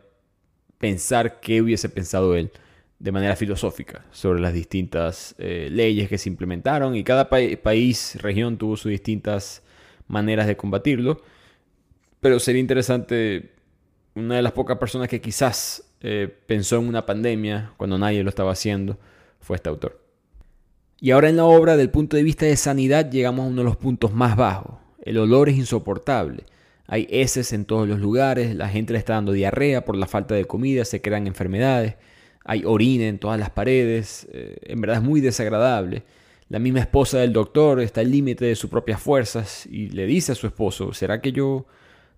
pensar qué hubiese pensado él de manera filosófica sobre las distintas eh, leyes que se implementaron y cada país, región tuvo sus distintas maneras de combatirlo. Pero sería interesante, una de las pocas personas que quizás eh, pensó en una pandemia cuando nadie lo estaba haciendo fue este autor. Y ahora en la obra, del punto de vista de sanidad, llegamos a uno de los puntos más bajos. El olor es insoportable. Hay heces en todos los lugares, la gente le está dando diarrea por la falta de comida, se crean enfermedades hay orina en todas las paredes, eh, en verdad es muy desagradable. La misma esposa del doctor está al límite de sus propias fuerzas y le dice a su esposo, ¿será que yo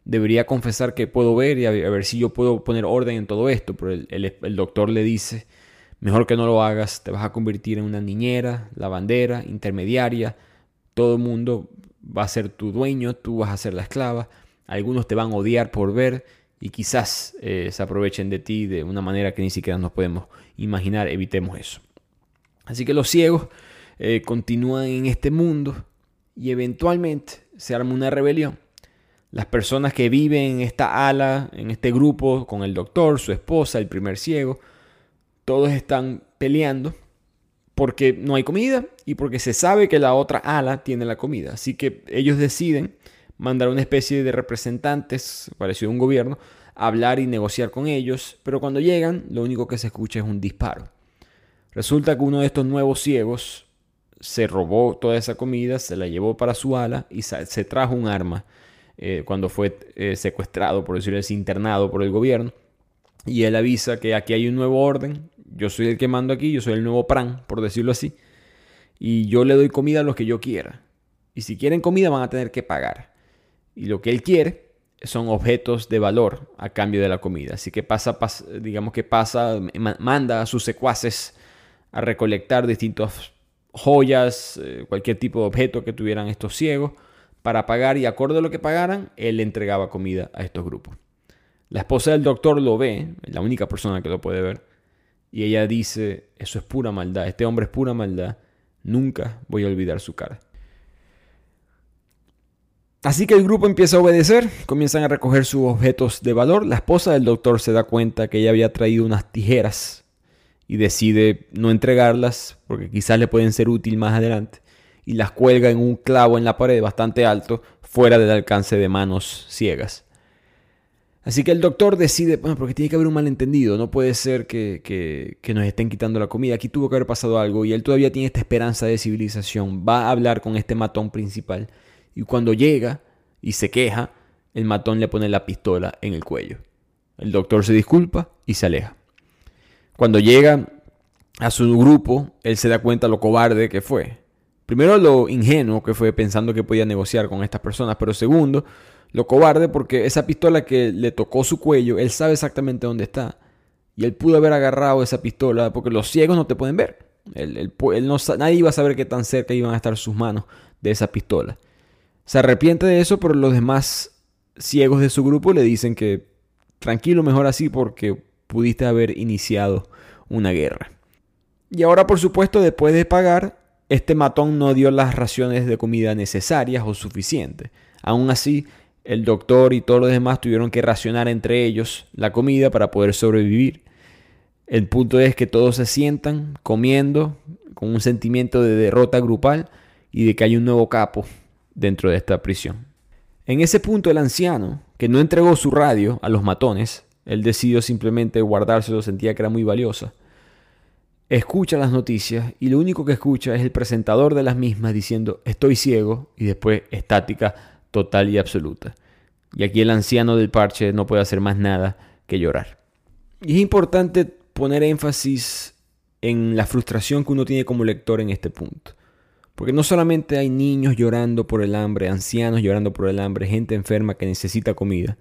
debería confesar que puedo ver y a ver, si yo puedo poner orden en todo esto? Pero el, doctor le dice, mejor que no lo hagas, te vas a convertir en una niñera, lavandera, intermediaria, todo el mundo va a ser tu dueño, tú vas a ser la esclava, algunos te van a odiar por ver y quizás eh, se aprovechen de ti de una manera que ni siquiera nos podemos imaginar. Evitemos eso. Así que los ciegos eh, continúan en este mundo y eventualmente se arma una rebelión. Las personas que viven en esta ala, en este grupo, con el doctor, su esposa, el primer ciego, todos están peleando porque no hay comida y porque se sabe que la otra ala tiene la comida. Así que ellos deciden mandar una especie de representantes, parecido a un gobierno, a hablar y negociar con ellos, pero cuando llegan lo único que se escucha es un disparo. Resulta que uno de estos nuevos ciegos se robó toda esa comida, se la llevó para su ala y se trajo un arma eh, cuando fue eh, secuestrado, por decirlo así, internado por el gobierno. Y él avisa que aquí hay un nuevo orden, yo soy el que mando aquí, yo soy el nuevo Pran, por decirlo así. Y yo le doy comida a los que yo quiera. Y si quieren comida van a tener que pagar. Y lo que él quiere son objetos de valor a cambio de la comida. Así que pasa, digamos que pasa, manda a sus secuaces a recolectar distintas joyas, eh, cualquier tipo de objeto que tuvieran estos ciegos para pagar y acorde a lo que pagaran, él le entregaba comida a estos grupos. La esposa del doctor lo ve, la única persona que lo puede ver, y ella dice, eso es pura maldad, este hombre es pura maldad, nunca voy a olvidar su cara. Así que el grupo empieza a obedecer, comienzan a recoger sus objetos de valor, la esposa del doctor se da cuenta que ella había traído unas tijeras y decide no entregarlas porque quizás le pueden ser útil más adelante y las cuelga en un clavo en la pared bastante alto fuera del alcance de manos ciegas. Así que el doctor decide, bueno, porque tiene que haber un malentendido, no puede ser que, que, nos estén quitando la comida, aquí tuvo que haber pasado algo y él todavía tiene esta esperanza de civilización, va a hablar con este matón principal y cuando llega y se queja, el matón le pone la pistola en el cuello. El doctor se disculpa y se aleja. Cuando llega a su grupo, él se da cuenta lo cobarde que fue. Primero lo ingenuo que fue pensando que podía negociar con estas personas, pero segundo, lo cobarde porque esa pistola que le tocó su cuello, él sabe exactamente dónde está. Y él pudo haber agarrado esa pistola porque los ciegos no te pueden ver. Él, no, nadie iba a saber qué tan cerca iban a estar sus manos de esa pistola. Se arrepiente de eso, pero los demás ciegos de su grupo le dicen que tranquilo, mejor así porque pudiste haber iniciado una guerra. Y ahora, por supuesto, después de pagar, este matón no dio las raciones de comida necesarias o suficientes. Aún así, el doctor y todos los demás tuvieron que racionar entre ellos la comida para poder sobrevivir. El punto es que todos se sientan comiendo con un sentimiento de derrota grupal y de que hay un nuevo capo dentro de esta prisión. En ese punto el anciano, que no entregó su radio a los matones, él decidió simplemente guardárselo, sentía que era muy valiosa. Escucha las noticias y lo único que escucha es el presentador de las mismas diciendo estoy ciego y después estática total y absoluta. Y aquí el anciano del parche no puede hacer más nada que llorar. Y es importante poner énfasis en la frustración que uno tiene como lector en este punto. Porque no solamente hay niños llorando por el hambre, ancianos llorando por el hambre, gente enferma que necesita comida,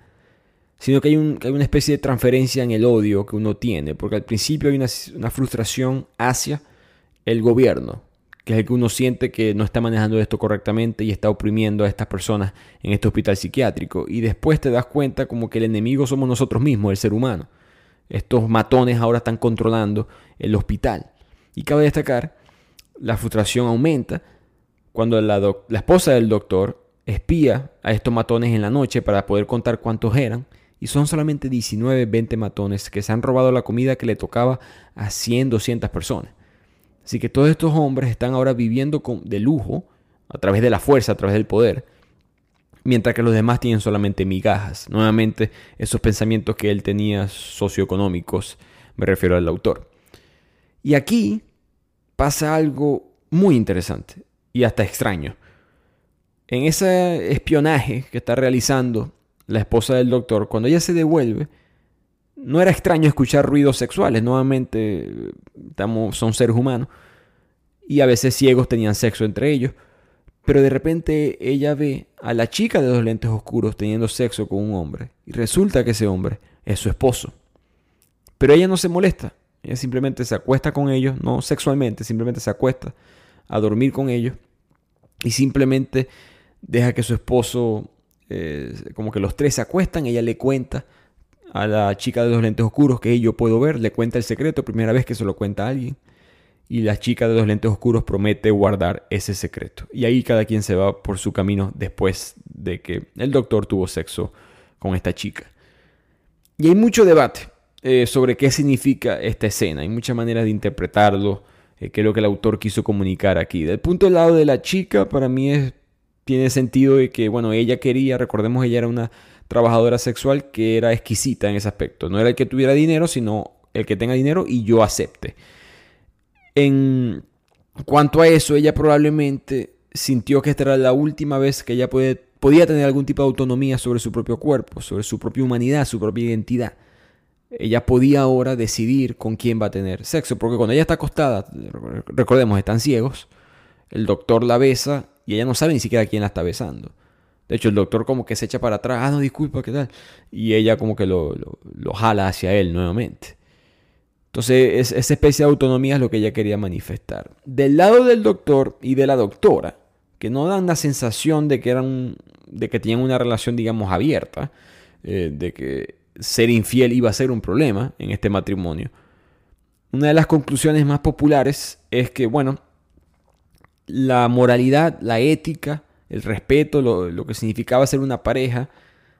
sino que hay, una especie de transferencia en el odio que uno tiene, porque al principio hay una frustración hacia el gobierno, que es el que uno siente que no está manejando esto correctamente y está oprimiendo a estas personas en este hospital psiquiátrico. Y después te das cuenta como que el enemigo somos nosotros mismos, el ser humano. Estos matones ahora están controlando el hospital. Y cabe destacar, la frustración aumenta cuando la, la esposa del doctor espía a estos matones en la noche para poder contar cuántos eran. Y son solamente 19, 20 matones que se han robado la comida que le tocaba a 100, 200 personas. Así que todos estos hombres están ahora viviendo con, de lujo a través de la fuerza, a través del poder, mientras que los demás tienen solamente migajas. Nuevamente, esos pensamientos que él tenía socioeconómicos, me refiero al autor. Y aquí pasa algo muy interesante y hasta extraño. En ese espionaje que está realizando la esposa del doctor, cuando ella se devuelve, no era extraño escuchar ruidos sexuales. Nuevamente, estamos, son seres humanos. Y a veces ciegos tenían sexo entre ellos. Pero de repente ella ve a la chica de los lentes oscuros teniendo sexo con un hombre. Y resulta que ese hombre es su esposo. Pero ella no se molesta. Ella simplemente se acuesta con ellos, no sexualmente, simplemente se acuesta a dormir con ellos. Y simplemente deja que su esposo, eh, como que los tres se acuestan, ella le cuenta a la chica de los lentes oscuros que yo puedo ver, le cuenta el secreto, primera vez que se lo cuenta a alguien. Y la chica de los lentes oscuros promete guardar ese secreto. Y ahí cada quien se va por su camino después de que el doctor tuvo sexo con esta chica. Y hay mucho debate eh, sobre qué significa esta escena. Hay muchas maneras de interpretarlo. eh, qué es lo que el autor quiso comunicar aquí. Del punto del lado de la chica, para mí es, tiene sentido de que, bueno, ella quería, recordemos, ella era una trabajadora sexual que era exquisita en ese aspecto. No era el que tuviera dinero, sino el que tenga dinero y yo acepte. En cuanto a eso, ella probablemente sintió que esta era la última vez que ella podía tener algún tipo de autonomía sobre su propio cuerpo, sobre su propia humanidad, su propia identidad. Ella podía ahora decidir con quién va a tener sexo, porque cuando ella está acostada, recordemos, están ciegos, el doctor la besa y ella no sabe ni siquiera quién la está besando. De hecho, el doctor como que se echa para atrás, ah, no, disculpa, ¿qué tal? Y ella como que lo, lo jala hacia él nuevamente. Entonces, esa especie de autonomía es lo que ella quería manifestar. Del lado del doctor y de la doctora, que no dan la sensación de que, eran, de que tenían una relación, digamos, abierta, eh, de que ser infiel iba a ser un problema en este matrimonio. Una de las conclusiones más populares es que, bueno, la moralidad, la ética, el respeto, lo, que significaba ser una pareja,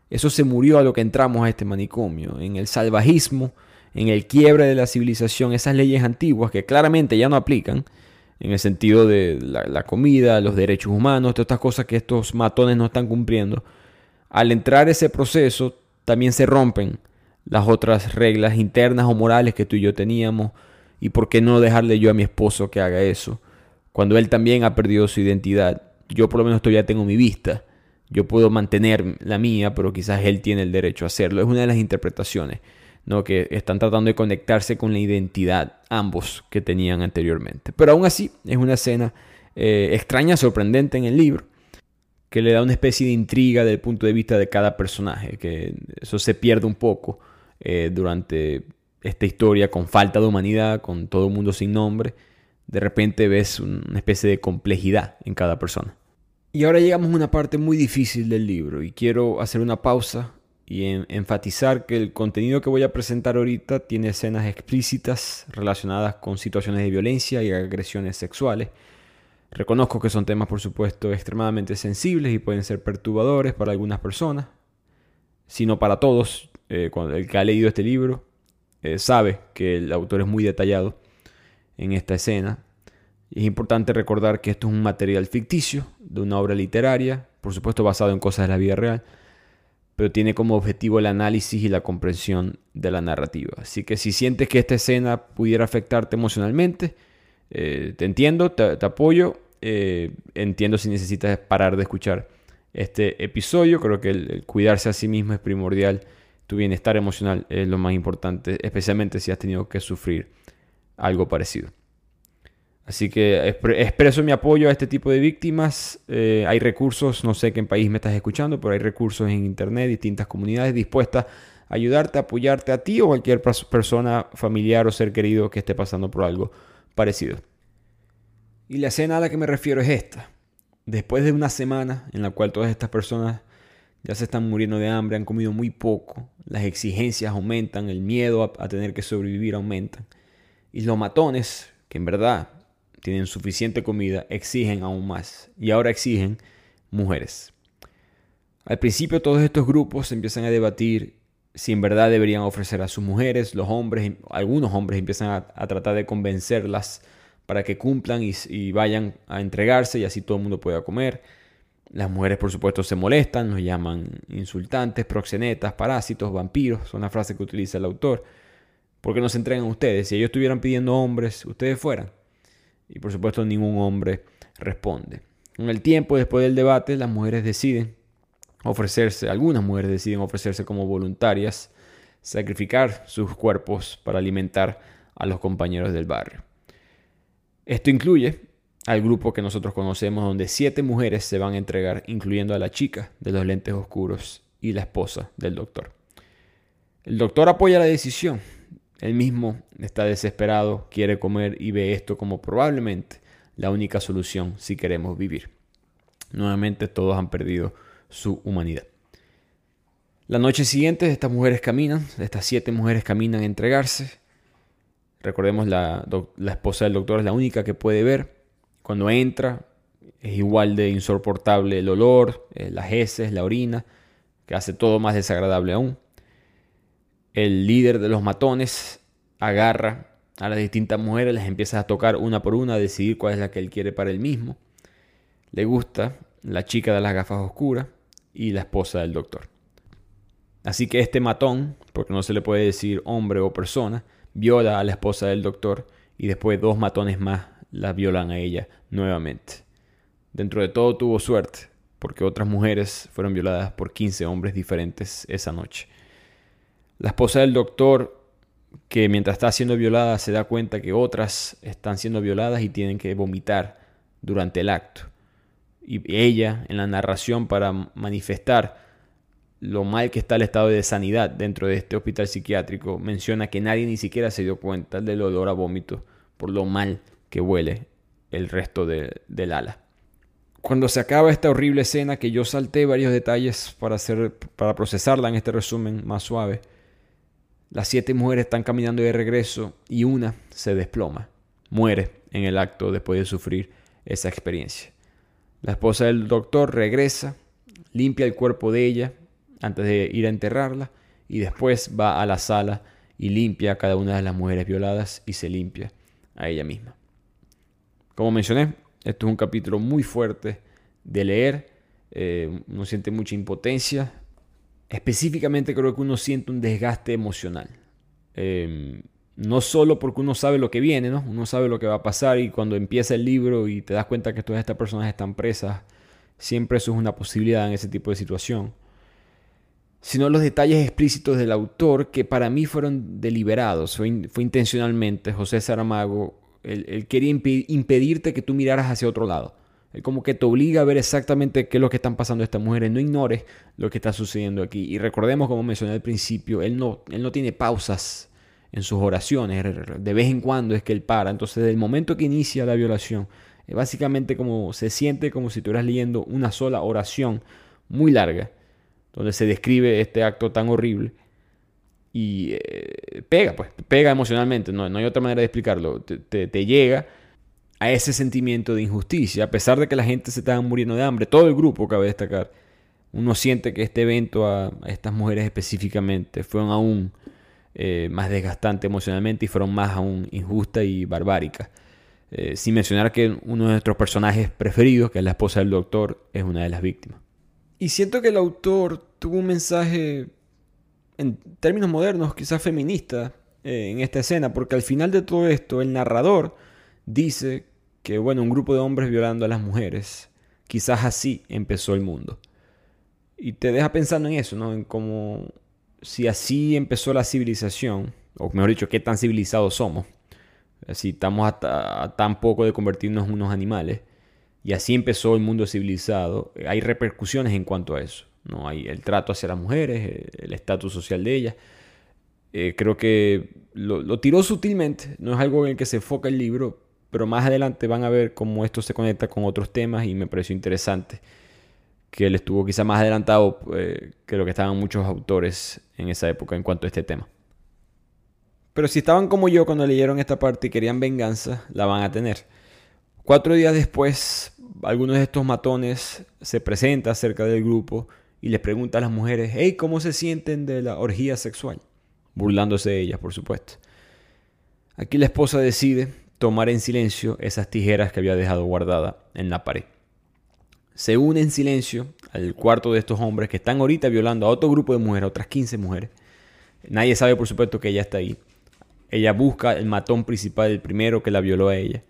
eso se murió a lo que entramos a este manicomio, en el salvajismo, en el quiebre de la civilización, esas leyes antiguas que claramente ya no aplican, en el sentido de la, comida, los derechos humanos, todas estas cosas que estos matones no están cumpliendo, al entrar ese proceso también se rompen las otras reglas internas o morales que tú y yo teníamos y por qué no dejarle yo a mi esposo que haga eso cuando él también ha perdido su identidad. Yo por lo menos todavía tengo mi vista. Yo puedo mantener la mía, pero quizás él tiene el derecho a hacerlo. Es una de las interpretaciones. ¿no? que están tratando de conectarse con la identidad ambos que tenían anteriormente. Pero aún así es una escena eh, extraña, sorprendente en el libro, que le da una especie de intriga del punto de vista de cada personaje, que eso se pierde un poco eh, durante esta historia con falta de humanidad, con todo el mundo sin nombre. De repente ves una especie de complejidad en cada persona. Y ahora llegamos a una parte muy difícil del libro y quiero hacer una pausa y enfatizar que el contenido que voy a presentar ahorita tiene escenas explícitas relacionadas con situaciones de violencia y agresiones sexuales. Reconozco que son temas, por supuesto, extremadamente sensibles y pueden ser perturbadores para algunas personas, sino para todos. Eh, el que ha leído este libro eh, sabe que el autor es muy detallado en esta escena. es importante recordar que esto es un material ficticio de una obra literaria, por supuesto basado en cosas de la vida real pero tiene como objetivo el análisis y la comprensión de la narrativa. Así que si sientes que esta escena pudiera afectarte emocionalmente, eh, te entiendo, te, apoyo, eh, entiendo si necesitas parar de escuchar este episodio, creo que el, cuidarse a sí mismo es primordial, tu bienestar emocional es lo más importante, especialmente si has tenido que sufrir algo parecido. Así que expreso mi apoyo a este tipo de víctimas. Eh, hay recursos, no sé qué país me estás escuchando, pero hay recursos en internet, distintas comunidades dispuestas a ayudarte, a apoyarte a ti o cualquier persona familiar o ser querido que esté pasando por algo parecido. Y la escena a la que me refiero es esta. Después de una semana en la cual todas estas personas ya se están muriendo de hambre, han comido muy poco, las exigencias aumentan, el miedo a, a tener que sobrevivir aumenta. Y los matones, que en verdad tienen suficiente comida, exigen aún más. Y ahora exigen mujeres. Al principio todos estos grupos empiezan a debatir si en verdad deberían ofrecer a sus mujeres, los hombres, algunos hombres empiezan a, tratar de convencerlas para que cumplan y, y, vayan a entregarse y así todo el mundo pueda comer. Las mujeres por supuesto se molestan, nos llaman insultantes, proxenetas, parásitos, vampiros, son las frases que utiliza el autor. ¿Por qué no se entregan ustedes? Si ellos estuvieran pidiendo hombres, ustedes fueran. Y por supuesto ningún hombre responde. Con el tiempo, después del debate, las mujeres deciden ofrecerse, algunas mujeres deciden ofrecerse como voluntarias, sacrificar sus cuerpos para alimentar a los compañeros del barrio. Esto incluye al grupo que nosotros conocemos, donde siete mujeres se van a entregar, incluyendo a la chica de los lentes oscuros y la esposa del doctor. El doctor apoya la decisión, él mismo está desesperado, quiere comer y ve esto como probablemente la única solución si queremos vivir. Nuevamente todos han perdido su humanidad. La noche siguiente estas mujeres caminan, estas siete mujeres caminan a entregarse. Recordemos la, la esposa del doctor es la única que puede ver. Cuando entra es igual de insoportable el olor, eh, las heces, la orina, que hace todo más desagradable aún el líder de los matones agarra a las distintas mujeres les empieza a tocar una por una, a decidir cuál es la que él quiere para él mismo. Le gusta la chica de las gafas oscuras y la esposa del doctor. Así que este matón, porque no se le puede decir hombre o persona, viola a la esposa del doctor y después dos matones más la violan a ella nuevamente. Dentro de todo tuvo suerte, porque otras mujeres fueron violadas por 15 hombres diferentes esa noche. La esposa del doctor, que mientras está siendo violada se da cuenta que otras están siendo violadas y tienen que vomitar durante el acto. Y ella, en la narración para manifestar lo mal que está el estado de sanidad dentro de este hospital psiquiátrico, menciona que nadie ni siquiera se dio cuenta del olor a vómito por lo mal que huele el resto del ala. Cuando se acaba esta horrible escena, que yo salté varios detalles para, hacer, para procesarla en este resumen más suave, las siete mujeres están caminando de regreso y una se desploma, muere en el acto después de sufrir esa experiencia. La esposa del doctor regresa, limpia el cuerpo de ella antes de ir a enterrarla y después va a la sala y limpia a cada una de las mujeres violadas y se limpia a ella misma. Como mencioné, esto es un capítulo muy fuerte de leer, eh, uno siente mucha impotencia, específicamente creo que uno siente un desgaste emocional. Em, no solo porque uno sabe lo que viene, ¿no? Uno sabe lo que va a pasar y cuando empieza el libro y te das cuenta que todas estas personas están presas, siempre eso es una posibilidad en ese tipo de situación sino los detalles explícitos del autor que para mí fueron deliberados, fue, intencionalmente. José Saramago, él, quería impedirte que tú miraras hacia otro lado. Como que te obliga a ver exactamente qué es lo que están pasando estas mujeres, no ignores lo que está sucediendo aquí. Y recordemos, como mencioné al principio, él no, él no tiene pausas en sus oraciones, de vez en cuando es que él para. Entonces, desde el momento que inicia la violación, es básicamente como se siente como si estuvieras leyendo una sola oración muy larga donde se describe este acto tan horrible. Y eh, pega, pues, pega emocionalmente, no, no, hay otra manera de explicarlo. Te, llega a ese sentimiento de injusticia, a pesar de que la gente se estaba muriendo de hambre, todo el grupo cabe destacar. Uno siente que este evento a, estas mujeres específicamente fueron aún eh, más desgastante emocionalmente y fueron más aún injusta y barbárica. Eh, sin mencionar que uno de nuestros personajes preferidos, que es la esposa del doctor, es una de las víctimas. Y siento que el autor tuvo un mensaje, en términos modernos, quizás feminista, eh, en esta escena, porque al final de todo esto, el narrador dice que, bueno, un grupo de hombres violando a las mujeres, quizás así empezó el mundo. Y te deja pensando en eso, ¿no? En cómo, si así empezó la civilización, o mejor dicho, qué tan civilizados somos, si estamos a tan poco de convertirnos en unos animales y así empezó el mundo civilizado, hay repercusiones en cuanto a eso. ¿no? Hay el trato hacia las mujeres, eh, el estatus social de ellas. Eh, creo que lo, tiró sutilmente, no es algo en el que se enfoca el libro, pero más adelante van a ver cómo esto se conecta con otros temas y me pareció interesante que él estuvo quizá más adelantado eh, que lo que estaban muchos autores en esa época en cuanto a este tema. Pero si estaban como yo cuando leyeron esta parte y querían venganza, la van a tener. Cuatro días después algunos de estos matones se presenta cerca del grupo y les pregunta a las mujeres, hey, ¿cómo se sienten de la orgía sexual? Burlándose de ellas, por supuesto. Aquí la esposa decide tomar en silencio esas tijeras que había dejado guardadas en la pared. Se une en silencio al cuarto de estos hombres que están ahorita violando a otro grupo de mujeres, otras 15 mujeres. Nadie sabe, por supuesto, que ella está ahí. Ella busca el matón principal, el primero que la violó a ella.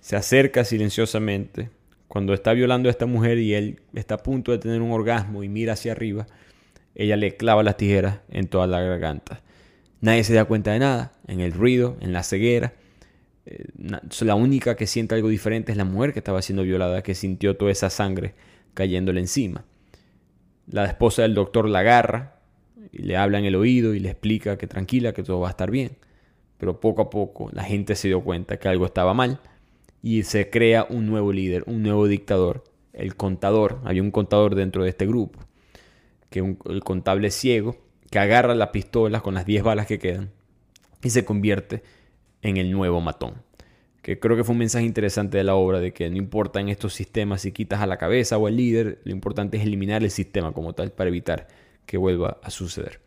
Se acerca silenciosamente, cuando está violando a esta mujer y él está a punto de tener un orgasmo y mira hacia arriba, ella le clava las tijeras en toda la garganta. Nadie se da cuenta de nada, en el ruido, en la ceguera. La única que siente algo diferente es la mujer que estaba siendo violada, que sintió toda esa sangre cayéndole encima. La esposa del doctor la agarra y le habla en el oído y le explica que tranquila, que todo va a estar bien. Pero poco a poco la gente se dio cuenta que algo estaba mal y se crea un nuevo líder, un nuevo dictador, el contador. Había un contador dentro de este grupo, que el contable ciego, que agarra las pistolas con las 10 balas que quedan y se convierte en el nuevo matón. Que creo que fue un mensaje interesante de la obra, de que no importa en estos sistemas si quitas a la cabeza o al líder, lo importante es eliminar el sistema como tal para evitar que vuelva a suceder.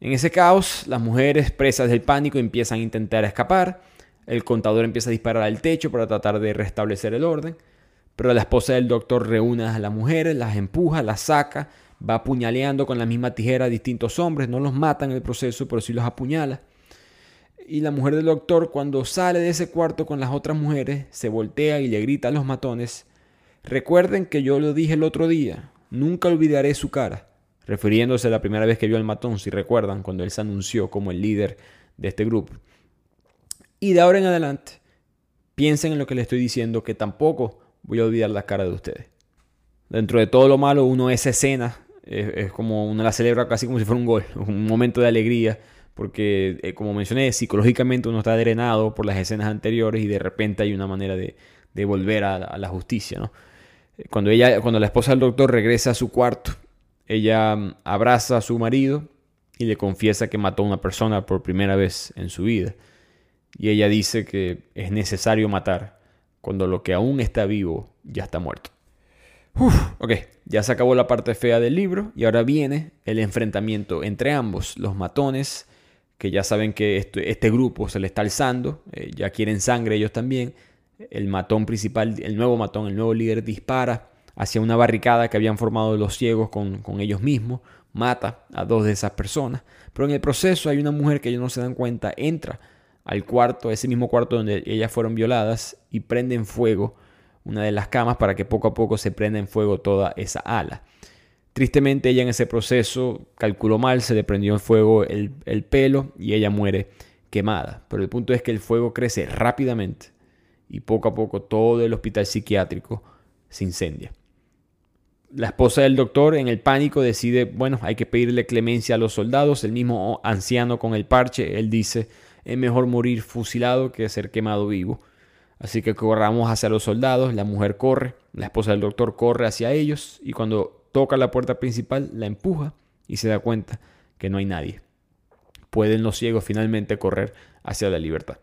En ese caos, las mujeres presas del pánico empiezan a intentar escapar, el contador empieza a disparar al techo para tratar de restablecer el orden, pero la esposa del doctor reúne a las mujeres, las empuja, las saca, va apuñaleando con la misma tijera a distintos hombres, no los mata en el proceso, pero sí los apuñala. Y la mujer del doctor, cuando sale de ese cuarto con las otras mujeres, se voltea y le grita a los matones, recuerden que yo lo dije el otro día, nunca olvidaré su cara, refiriéndose a la primera vez que vio al matón, si recuerdan, cuando él se anunció como el líder de este grupo. Y de ahora en adelante, piensen en lo que les estoy diciendo, que tampoco voy a olvidar la cara de ustedes. Dentro de todo lo malo, uno esa escena es, como uno la celebra casi como si fuera un gol, un momento de alegría, porque eh, como mencioné, psicológicamente uno está drenado por las escenas anteriores y de repente hay una manera de, volver a, la justicia. ¿no? Cuando, ella, cuando la esposa del doctor regresa a su cuarto, ella mm, abraza a su marido y le confiesa que mató a una persona por primera vez en su vida. Y ella dice que es necesario matar cuando lo que aún está vivo ya está muerto. ok, ya se acabó la parte fea del libro y ahora viene el enfrentamiento entre ambos, los matones, que ya saben que este, grupo se le está alzando, eh, ya quieren sangre ellos también. El matón principal, el nuevo matón, el nuevo líder dispara hacia una barricada que habían formado los ciegos con, con ellos mismos, mata a dos de esas personas, pero en el proceso hay una mujer que ellos no se dan cuenta, entra al cuarto, ese mismo cuarto donde ellas fueron violadas y prende en fuego una de las camas para que poco a poco se prenda en fuego toda esa ala. Tristemente ella en ese proceso calculó mal, se le prendió en fuego el, el pelo y ella muere quemada. Pero el punto es que el fuego crece rápidamente y poco a poco todo el hospital psiquiátrico se incendia. La esposa del doctor en el pánico decide, bueno, hay que pedirle clemencia a los soldados. El mismo anciano con el parche, él dice, es mejor morir fusilado que ser quemado vivo. Así que corramos hacia los soldados, la mujer corre, la esposa del doctor corre hacia ellos y cuando toca la puerta principal la empuja y se da cuenta que no hay nadie. Pueden los ciegos finalmente correr hacia la libertad.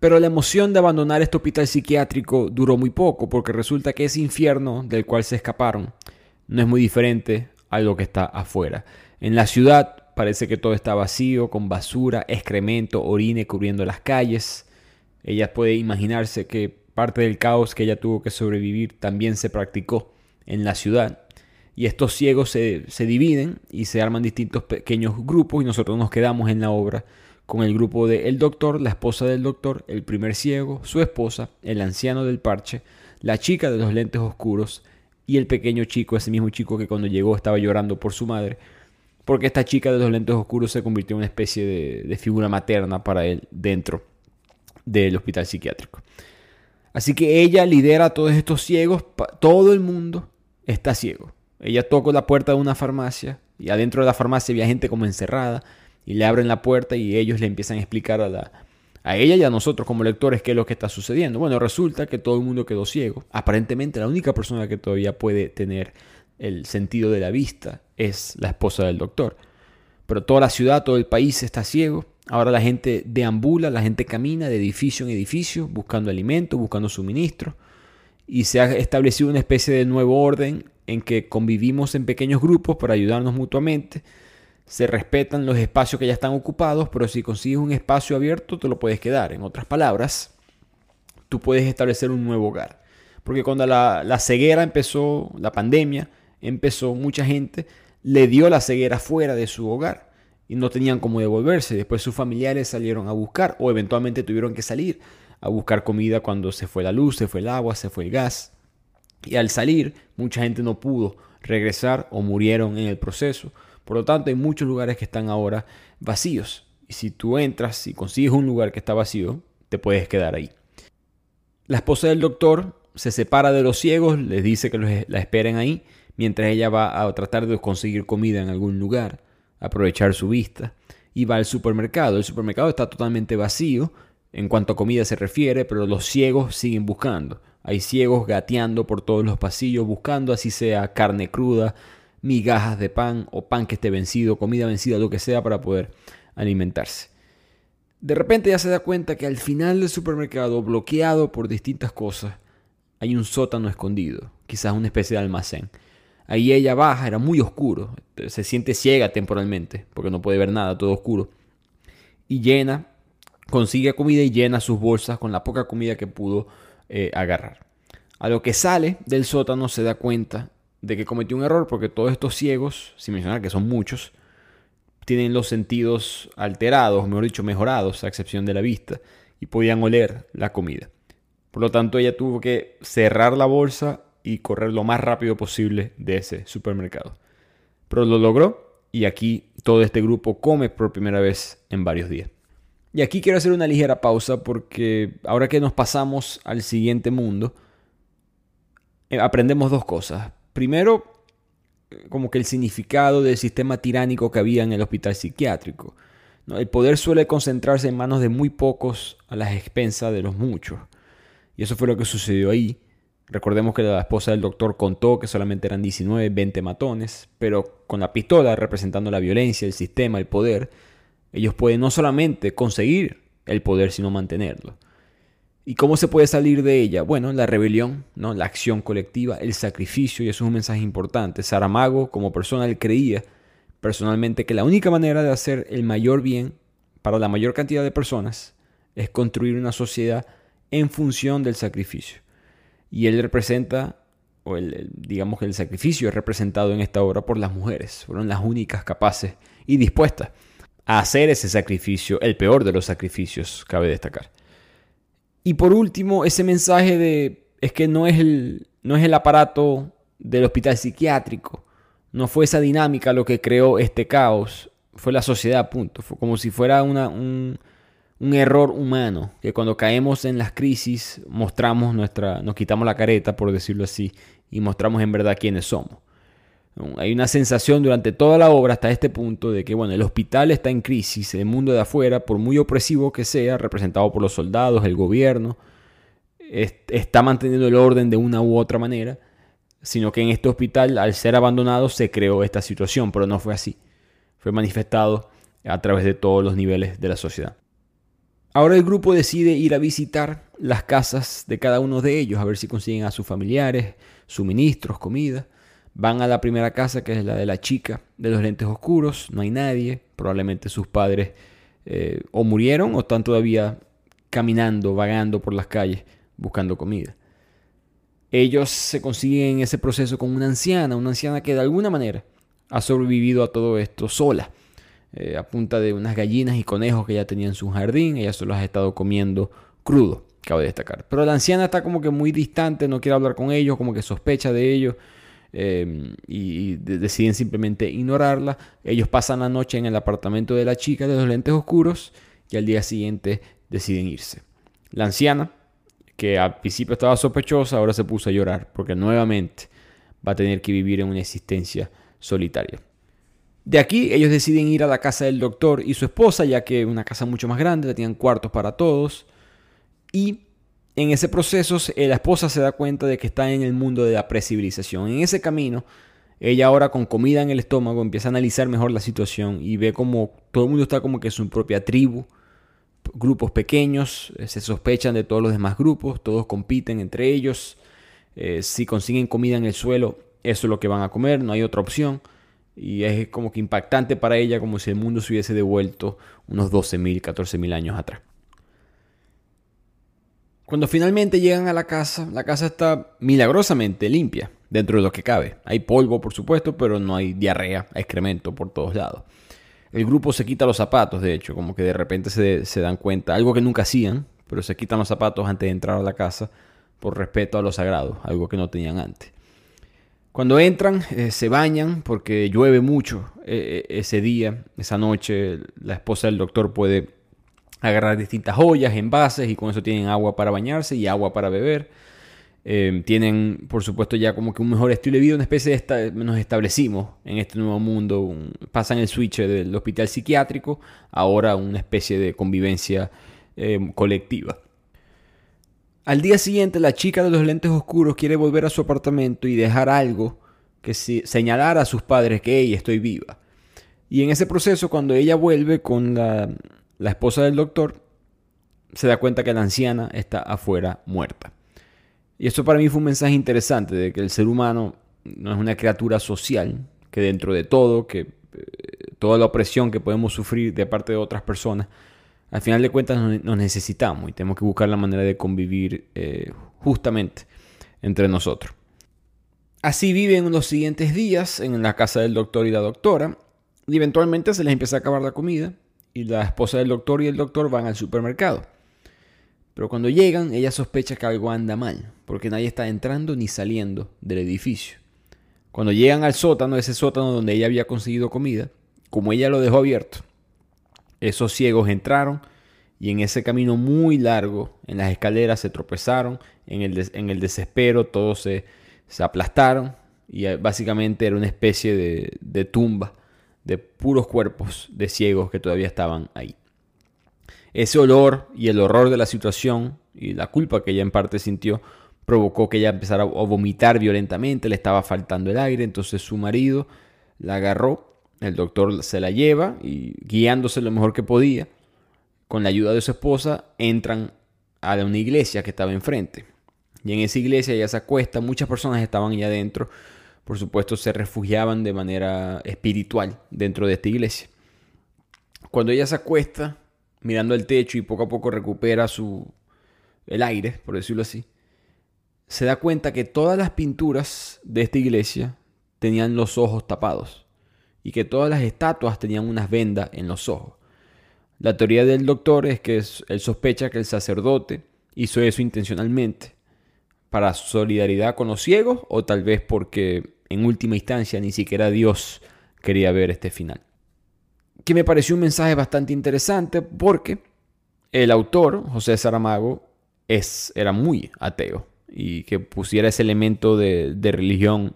Pero la emoción de abandonar este hospital psiquiátrico duró muy poco porque resulta que ese infierno del cual se escaparon no es muy diferente a lo que está afuera. En la ciudad parece que todo está vacío, con basura, excremento, orine cubriendo las calles. Ella puede imaginarse que parte del caos que ella tuvo que sobrevivir también se practicó en la ciudad. Y estos ciegos se, dividen y se arman distintos pequeños grupos y nosotros nos quedamos en la obra con el grupo de el doctor, la esposa del doctor, el primer ciego, su esposa, el anciano del parche, la chica de los lentes oscuros y el pequeño chico, ese mismo chico que cuando llegó estaba llorando por su madre, porque esta chica de los lentes oscuros se convirtió en una especie de, de figura materna para él dentro del hospital psiquiátrico. Así que ella lidera a todos estos ciegos, todo el mundo está ciego. Ella toca la puerta de una farmacia y adentro de la farmacia había gente como encerrada y le abren la puerta y ellos le empiezan a explicar a, la, a ella y a nosotros como lectores qué es lo que está sucediendo. Bueno, resulta que todo el mundo quedó ciego. Aparentemente la única persona que todavía puede tener el sentido de la vista es la esposa del doctor. Pero toda la ciudad, todo el país está ciego Ahora la gente deambula, la gente camina de edificio en edificio buscando alimento, buscando suministro. Y se ha establecido una especie de nuevo orden en que convivimos en pequeños grupos para ayudarnos mutuamente. Se respetan los espacios que ya están ocupados, pero si consigues un espacio abierto te lo puedes quedar. En otras palabras, tú puedes establecer un nuevo hogar. Porque cuando la, ceguera empezó, la pandemia empezó, mucha gente le dio la ceguera fuera de su hogar y no tenían cómo devolverse. Después sus familiares salieron a buscar o eventualmente tuvieron que salir a buscar comida cuando se fue la luz, se fue el agua, se fue el gas. Y al salir, mucha gente no pudo regresar o murieron en el proceso. Por lo tanto, hay muchos lugares que están ahora vacíos. Y si tú entras y consigues un lugar que está vacío, te puedes quedar ahí. La esposa del doctor se separa de los ciegos, les dice que la esperen ahí, mientras ella va a tratar de conseguir comida en algún lugar aprovechar su vista, y va al supermercado. El supermercado está totalmente vacío en cuanto a comida se refiere, pero los ciegos siguen buscando. Hay ciegos gateando por todos los pasillos buscando así sea carne cruda, migajas de pan o pan que esté vencido, comida vencida, lo que sea para poder alimentarse. De repente ya se da cuenta que al final del supermercado, bloqueado por distintas cosas, hay un sótano escondido, quizás una especie de almacén. Ahí ella baja, era muy oscuro, se siente ciega temporalmente porque no puede ver nada, todo oscuro. Y llena, consigue comida y llena sus bolsas con la poca comida que pudo eh, agarrar. A lo que sale del sótano se da cuenta de que cometió un error porque todos estos ciegos, sin mencionar que son muchos, tienen los sentidos alterados, mejor dicho, mejorados, a excepción de la vista, y podían oler la comida. Por lo tanto, ella tuvo que cerrar la bolsa y correr lo más rápido posible de ese supermercado. Pero lo logró y aquí todo este grupo come por primera vez en varios días. Y aquí quiero hacer una ligera pausa porque ahora que nos pasamos al siguiente mundo, eh, aprendemos dos cosas. Primero, como que el significado del sistema tiránico que había en el hospital psiquiátrico. El poder suele concentrarse en manos de muy pocos a las expensas de los muchos. Y eso fue lo que sucedió ahí. Recordemos que la esposa del doctor contó que solamente eran 19, 20 matones, pero con la pistola representando la violencia, el sistema, el poder, ellos pueden no solamente conseguir el poder, sino mantenerlo. ¿Y cómo se puede salir de ella? Bueno, la rebelión, ¿no? la acción colectiva, el sacrificio, y eso es un mensaje importante. Saramago, como persona, él creía personalmente que la única manera de hacer el mayor bien para la mayor cantidad de personas es construir una sociedad en función del sacrificio. Y él representa, o el, digamos que el sacrificio es representado en esta obra por las mujeres. Fueron las únicas capaces y dispuestas hacer ese sacrificio, el peor de los sacrificios, cabe destacar. Y por último, ese mensaje de es que no es el, no es el aparato del hospital psiquiátrico, no fue esa dinámica lo que creó este caos, fue la sociedad, punto. Fue como si fuera una, un, un error humano, que cuando caemos en las crisis mostramos nuestra, nos quitamos la careta, por decirlo así, y mostramos en verdad quiénes somos. Hay una sensación durante toda la obra hasta este punto de que bueno, el hospital está en crisis, el mundo de afuera, por muy opresivo que sea, representado por los soldados, el gobierno, está manteniendo el orden de una u otra manera, sino que en este hospital, al ser abandonado, se creó esta situación, pero no fue así. Fue manifestado a través de todos los niveles de la sociedad. Ahora el grupo decide ir a visitar las casas de cada uno de ellos, a ver si consiguen a sus familiares, suministros, comida. Van a la primera casa, que es la de la chica de los lentes oscuros, no hay nadie, probablemente sus padres eh, o murieron o están todavía caminando, vagando por las calles buscando comida. Ellos se consiguen en ese proceso con una anciana, una anciana que de alguna manera ha sobrevivido a todo esto sola. Eh, a punta de unas gallinas y conejos que ya tenía en su jardín. Ella se los ha estado comiendo crudo, cabe destacar. Pero la anciana está como que muy distante, no quiere hablar con ellos, como que sospecha de ellos. Em, y, deciden simplemente ignorarla. Ellos pasan la noche en el apartamento de la chica de los lentes oscuros y al día siguiente deciden irse. La anciana, que al principio estaba sospechosa, ahora se puso a llorar porque nuevamente va a tener que vivir en una existencia solitaria. De aquí ellos deciden ir a la casa del doctor y su esposa, ya que es una casa mucho más grande, tenían cuartos para todos. Y en ese proceso la esposa se da cuenta de que está en el mundo de la precivilización. En ese camino, ella ahora con comida en el estómago empieza a analizar mejor la situación y ve como todo el mundo está como que en su propia tribu, grupos pequeños, eh, se sospechan de todos los demás grupos, todos compiten entre ellos. Eh, si consiguen comida en el suelo, eso es lo que van a comer, no hay otra opción y es como que impactante para ella como si el mundo se hubiese devuelto unos 12.000, 14.000 años atrás. Cuando finalmente llegan a la casa, la casa está milagrosamente limpia, dentro de lo que cabe. Hay polvo, por supuesto, pero no hay diarrea, excremento por todos lados. El grupo se quita los zapatos, de hecho, como que de repente se, dan cuenta, algo que nunca hacían, pero se quitan los zapatos antes de entrar a la casa por respeto a lo sagrado, algo que no tenían antes. Cuando entran, eh, se bañan porque llueve mucho eh, eh, ese día, esa noche. La esposa del doctor puede agarrar distintas ollas, envases y con eso tienen agua para bañarse y agua para beber. tienen, por supuesto, ya como que un mejor estilo de vida, una especie de... nos establecimos en este nuevo mundo, pasan el switch del hospital psiquiátrico, ahora una especie de convivencia colectiva. Al día siguiente, la chica de los lentes oscuros quiere volver a su apartamento y dejar algo que señalara a sus padres que ella estoy viva. Y en ese proceso, cuando ella vuelve con la, la esposa del doctor, se da cuenta que la anciana está afuera muerta. Y esto para mí fue un mensaje interesante de que el ser humano no es una criatura social, que dentro de todo, que eh, toda la opresión que podemos sufrir de parte de otras personas, al final de cuentas nos, necesitamos y tenemos que buscar la manera de convivir eh, justamente entre nosotros. Así viven los siguientes días en la casa del doctor y la doctora, y eventualmente se les empieza a acabar la comida, y la esposa del doctor y el doctor van al supermercado. Pero cuando llegan, ella sospecha que algo anda mal, porque nadie está entrando ni saliendo del edificio. Cuando llegan al sótano, ese sótano donde ella había conseguido comida, como ella lo dejó abierto, esos ciegos entraron y en ese camino muy largo, en las escaleras se tropezaron, en el, desespero todos se, aplastaron y eh, básicamente era una especie de, de tumba de puros cuerpos de ciegos que todavía estaban ahí. Ese olor y el horror de la situación y la culpa que ella en parte sintió provocó que ella empezara a vomitar violentamente, le estaba faltando el aire, entonces su marido la agarró, el doctor se la lleva y guiándose lo mejor que podía, con la ayuda de su esposa, entran a una iglesia que estaba enfrente. Y en esa iglesia ella se acuesta, muchas personas estaban allá adentro, por supuesto se refugiaban de manera espiritual dentro de esta iglesia. Cuando ella se acuesta, mirando el techo y poco a poco recupera su el aire, por decirlo así, se da cuenta que todas las pinturas de esta iglesia tenían los ojos tapados y que todas las estatuas tenían unas vendas en los ojos. La teoría del doctor es que él sospecha que el sacerdote hizo eso intencionalmente para solidaridad con los ciegos o tal vez porque en última instancia ni siquiera Dios quería ver este final que me pareció un mensaje bastante interesante porque el autor, José Saramago, es, era muy ateo y que pusiera ese elemento de, religión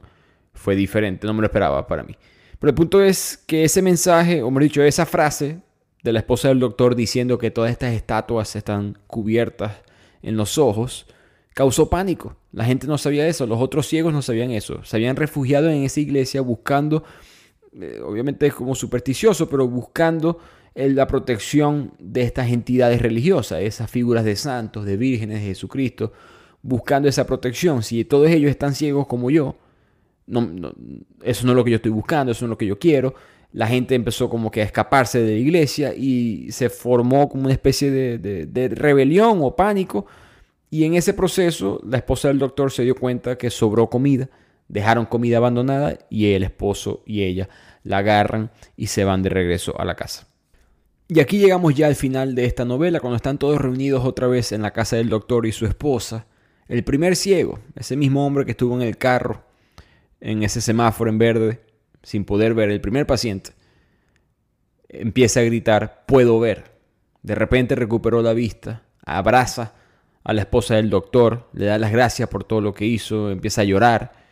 fue diferente, no me lo esperaba para mí. Pero el punto es que ese mensaje, o mejor dicho, esa frase de la esposa del doctor diciendo que todas estas estatuas están cubiertas en los ojos, causó pánico. La gente no sabía eso, los otros ciegos no sabían eso. Se habían refugiado en esa iglesia buscando eh, obviamente es como supersticioso, pero buscando eh, la protección de estas entidades religiosas, esas figuras de santos, de vírgenes, de Jesucristo, buscando esa protección. Si todos ellos están ciegos como yo, no, eso no es lo que yo estoy buscando, eso no es lo que yo quiero. La gente empezó como que a escaparse de la iglesia y se formó como una especie de, de rebelión o pánico. Y en ese proceso la esposa del doctor se dio cuenta que sobró comida dejaron comida abandonada y el esposo y ella la agarran y se van de regreso a la casa. Y aquí llegamos ya al final de esta novela, cuando están todos reunidos otra vez en la casa del doctor y su esposa. El primer ciego, ese mismo hombre que estuvo en el carro, en ese semáforo en verde, sin poder ver, el primer paciente, empieza a gritar, puedo ver. De repente recuperó la vista, abraza a la esposa del doctor, le da las gracias por todo lo que hizo, empieza a llorar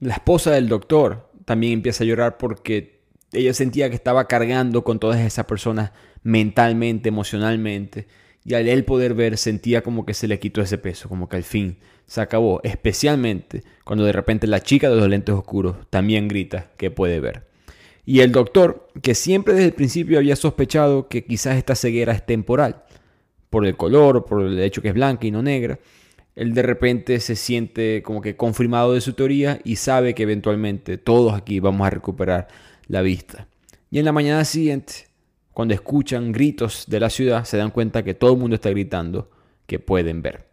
La esposa del doctor también empieza a llorar porque ella sentía que estaba cargando con todas esas personas mentalmente, emocionalmente. Y al él poder ver, sentía como que se le quitó ese peso, como que al fin se acabó. Especialmente cuando de repente la chica de los lentes oscuros también grita que puede ver. Y el doctor, que siempre desde el principio había sospechado que quizás esta ceguera es temporal, por el color, por el hecho que es blanca y no negra, él de repente se siente como que confirmado de su teoría y sabe que eventualmente todos aquí vamos a recuperar la vista. Y en la mañana siguiente, cuando escuchan gritos de la ciudad, se dan cuenta que todo el mundo está gritando que pueden ver.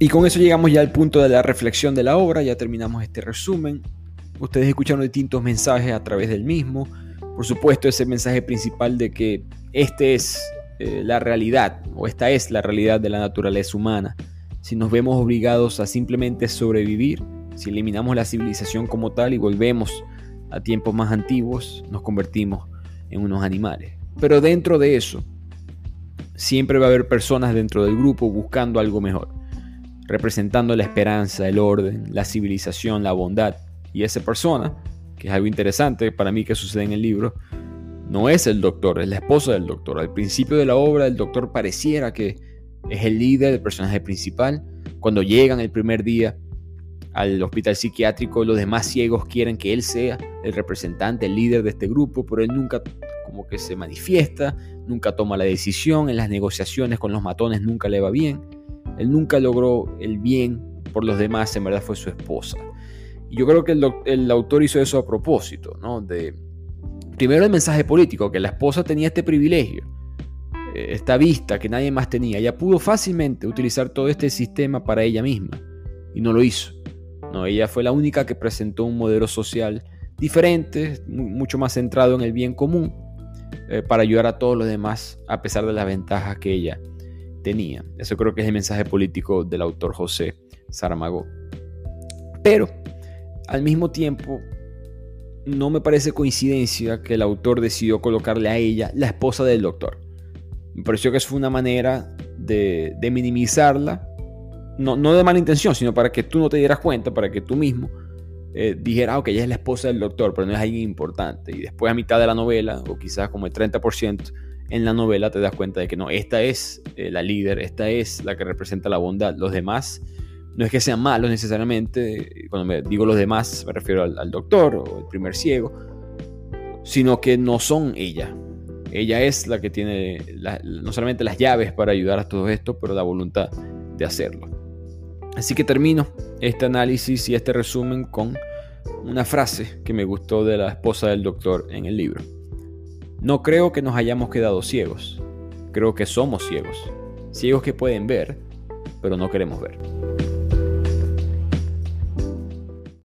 Y con eso llegamos ya al punto de la reflexión de la obra, ya terminamos este resumen. Ustedes escucharon distintos mensajes a través del mismo. Por supuesto, ese mensaje principal de que esta es eh, la realidad, o esta es la realidad de la naturaleza humana. Si nos vemos obligados a simplemente sobrevivir, si eliminamos la civilización como tal y volvemos a tiempos más antiguos, nos convertimos en unos animales. Pero dentro de eso, siempre va a haber personas dentro del grupo buscando algo mejor, representando la esperanza, el orden, la civilización, la bondad. Y esa persona, que es algo interesante para mí que sucede en el libro, no es el doctor, es la esposa del doctor. Al principio de la obra el doctor pareciera que es el líder, el personaje principal. Cuando llegan el primer día al hospital psiquiátrico, los demás ciegos quieren que él sea el representante, el líder de este grupo, pero él nunca como que se manifiesta, nunca toma la decisión, en las negociaciones con los matones nunca le va bien, él nunca logró el bien por los demás, en verdad fue su esposa. Y yo creo que el, autor hizo eso a propósito, ¿no? De, primero el mensaje político, que la esposa tenía este privilegio, eh, esta vista que nadie más tenía. Ella pudo fácilmente utilizar todo este sistema para ella misma y no lo hizo. No, ella fue la única que presentó un modelo social diferente, mucho más centrado en el bien común, eh, para ayudar a todos los demás a pesar de las ventajas que ella Eso creo que es el mensaje político del autor José Saramago. Pero, al mismo tiempo, no me parece coincidencia que el autor decidió colocarle a ella la esposa del doctor. Me pareció que eso fue una manera de, minimizarla, no, de mala intención, sino para que tú no te dieras cuenta, para que tú mismo eh, dijera, que ella es la esposa del doctor, pero no es alguien importante. Y después a mitad de la novela, o quizás como el 30% en la novela, te das cuenta de que no, esta es eh, la líder, esta es la que representa la bondad. Los demás no es que sean malos necesariamente, cuando me digo los demás me refiero al, doctor o el primer ciego, sino que no son ella. Ella es la que tiene no solamente las llaves para ayudar a todo esto, pero la voluntad de hacerlo. Así que termino este análisis y este resumen con una frase que me gustó de la esposa del doctor en el libro. No creo que nos hayamos quedado ciegos, creo que somos ciegos, ciegos que pueden ver, pero no queremos ver.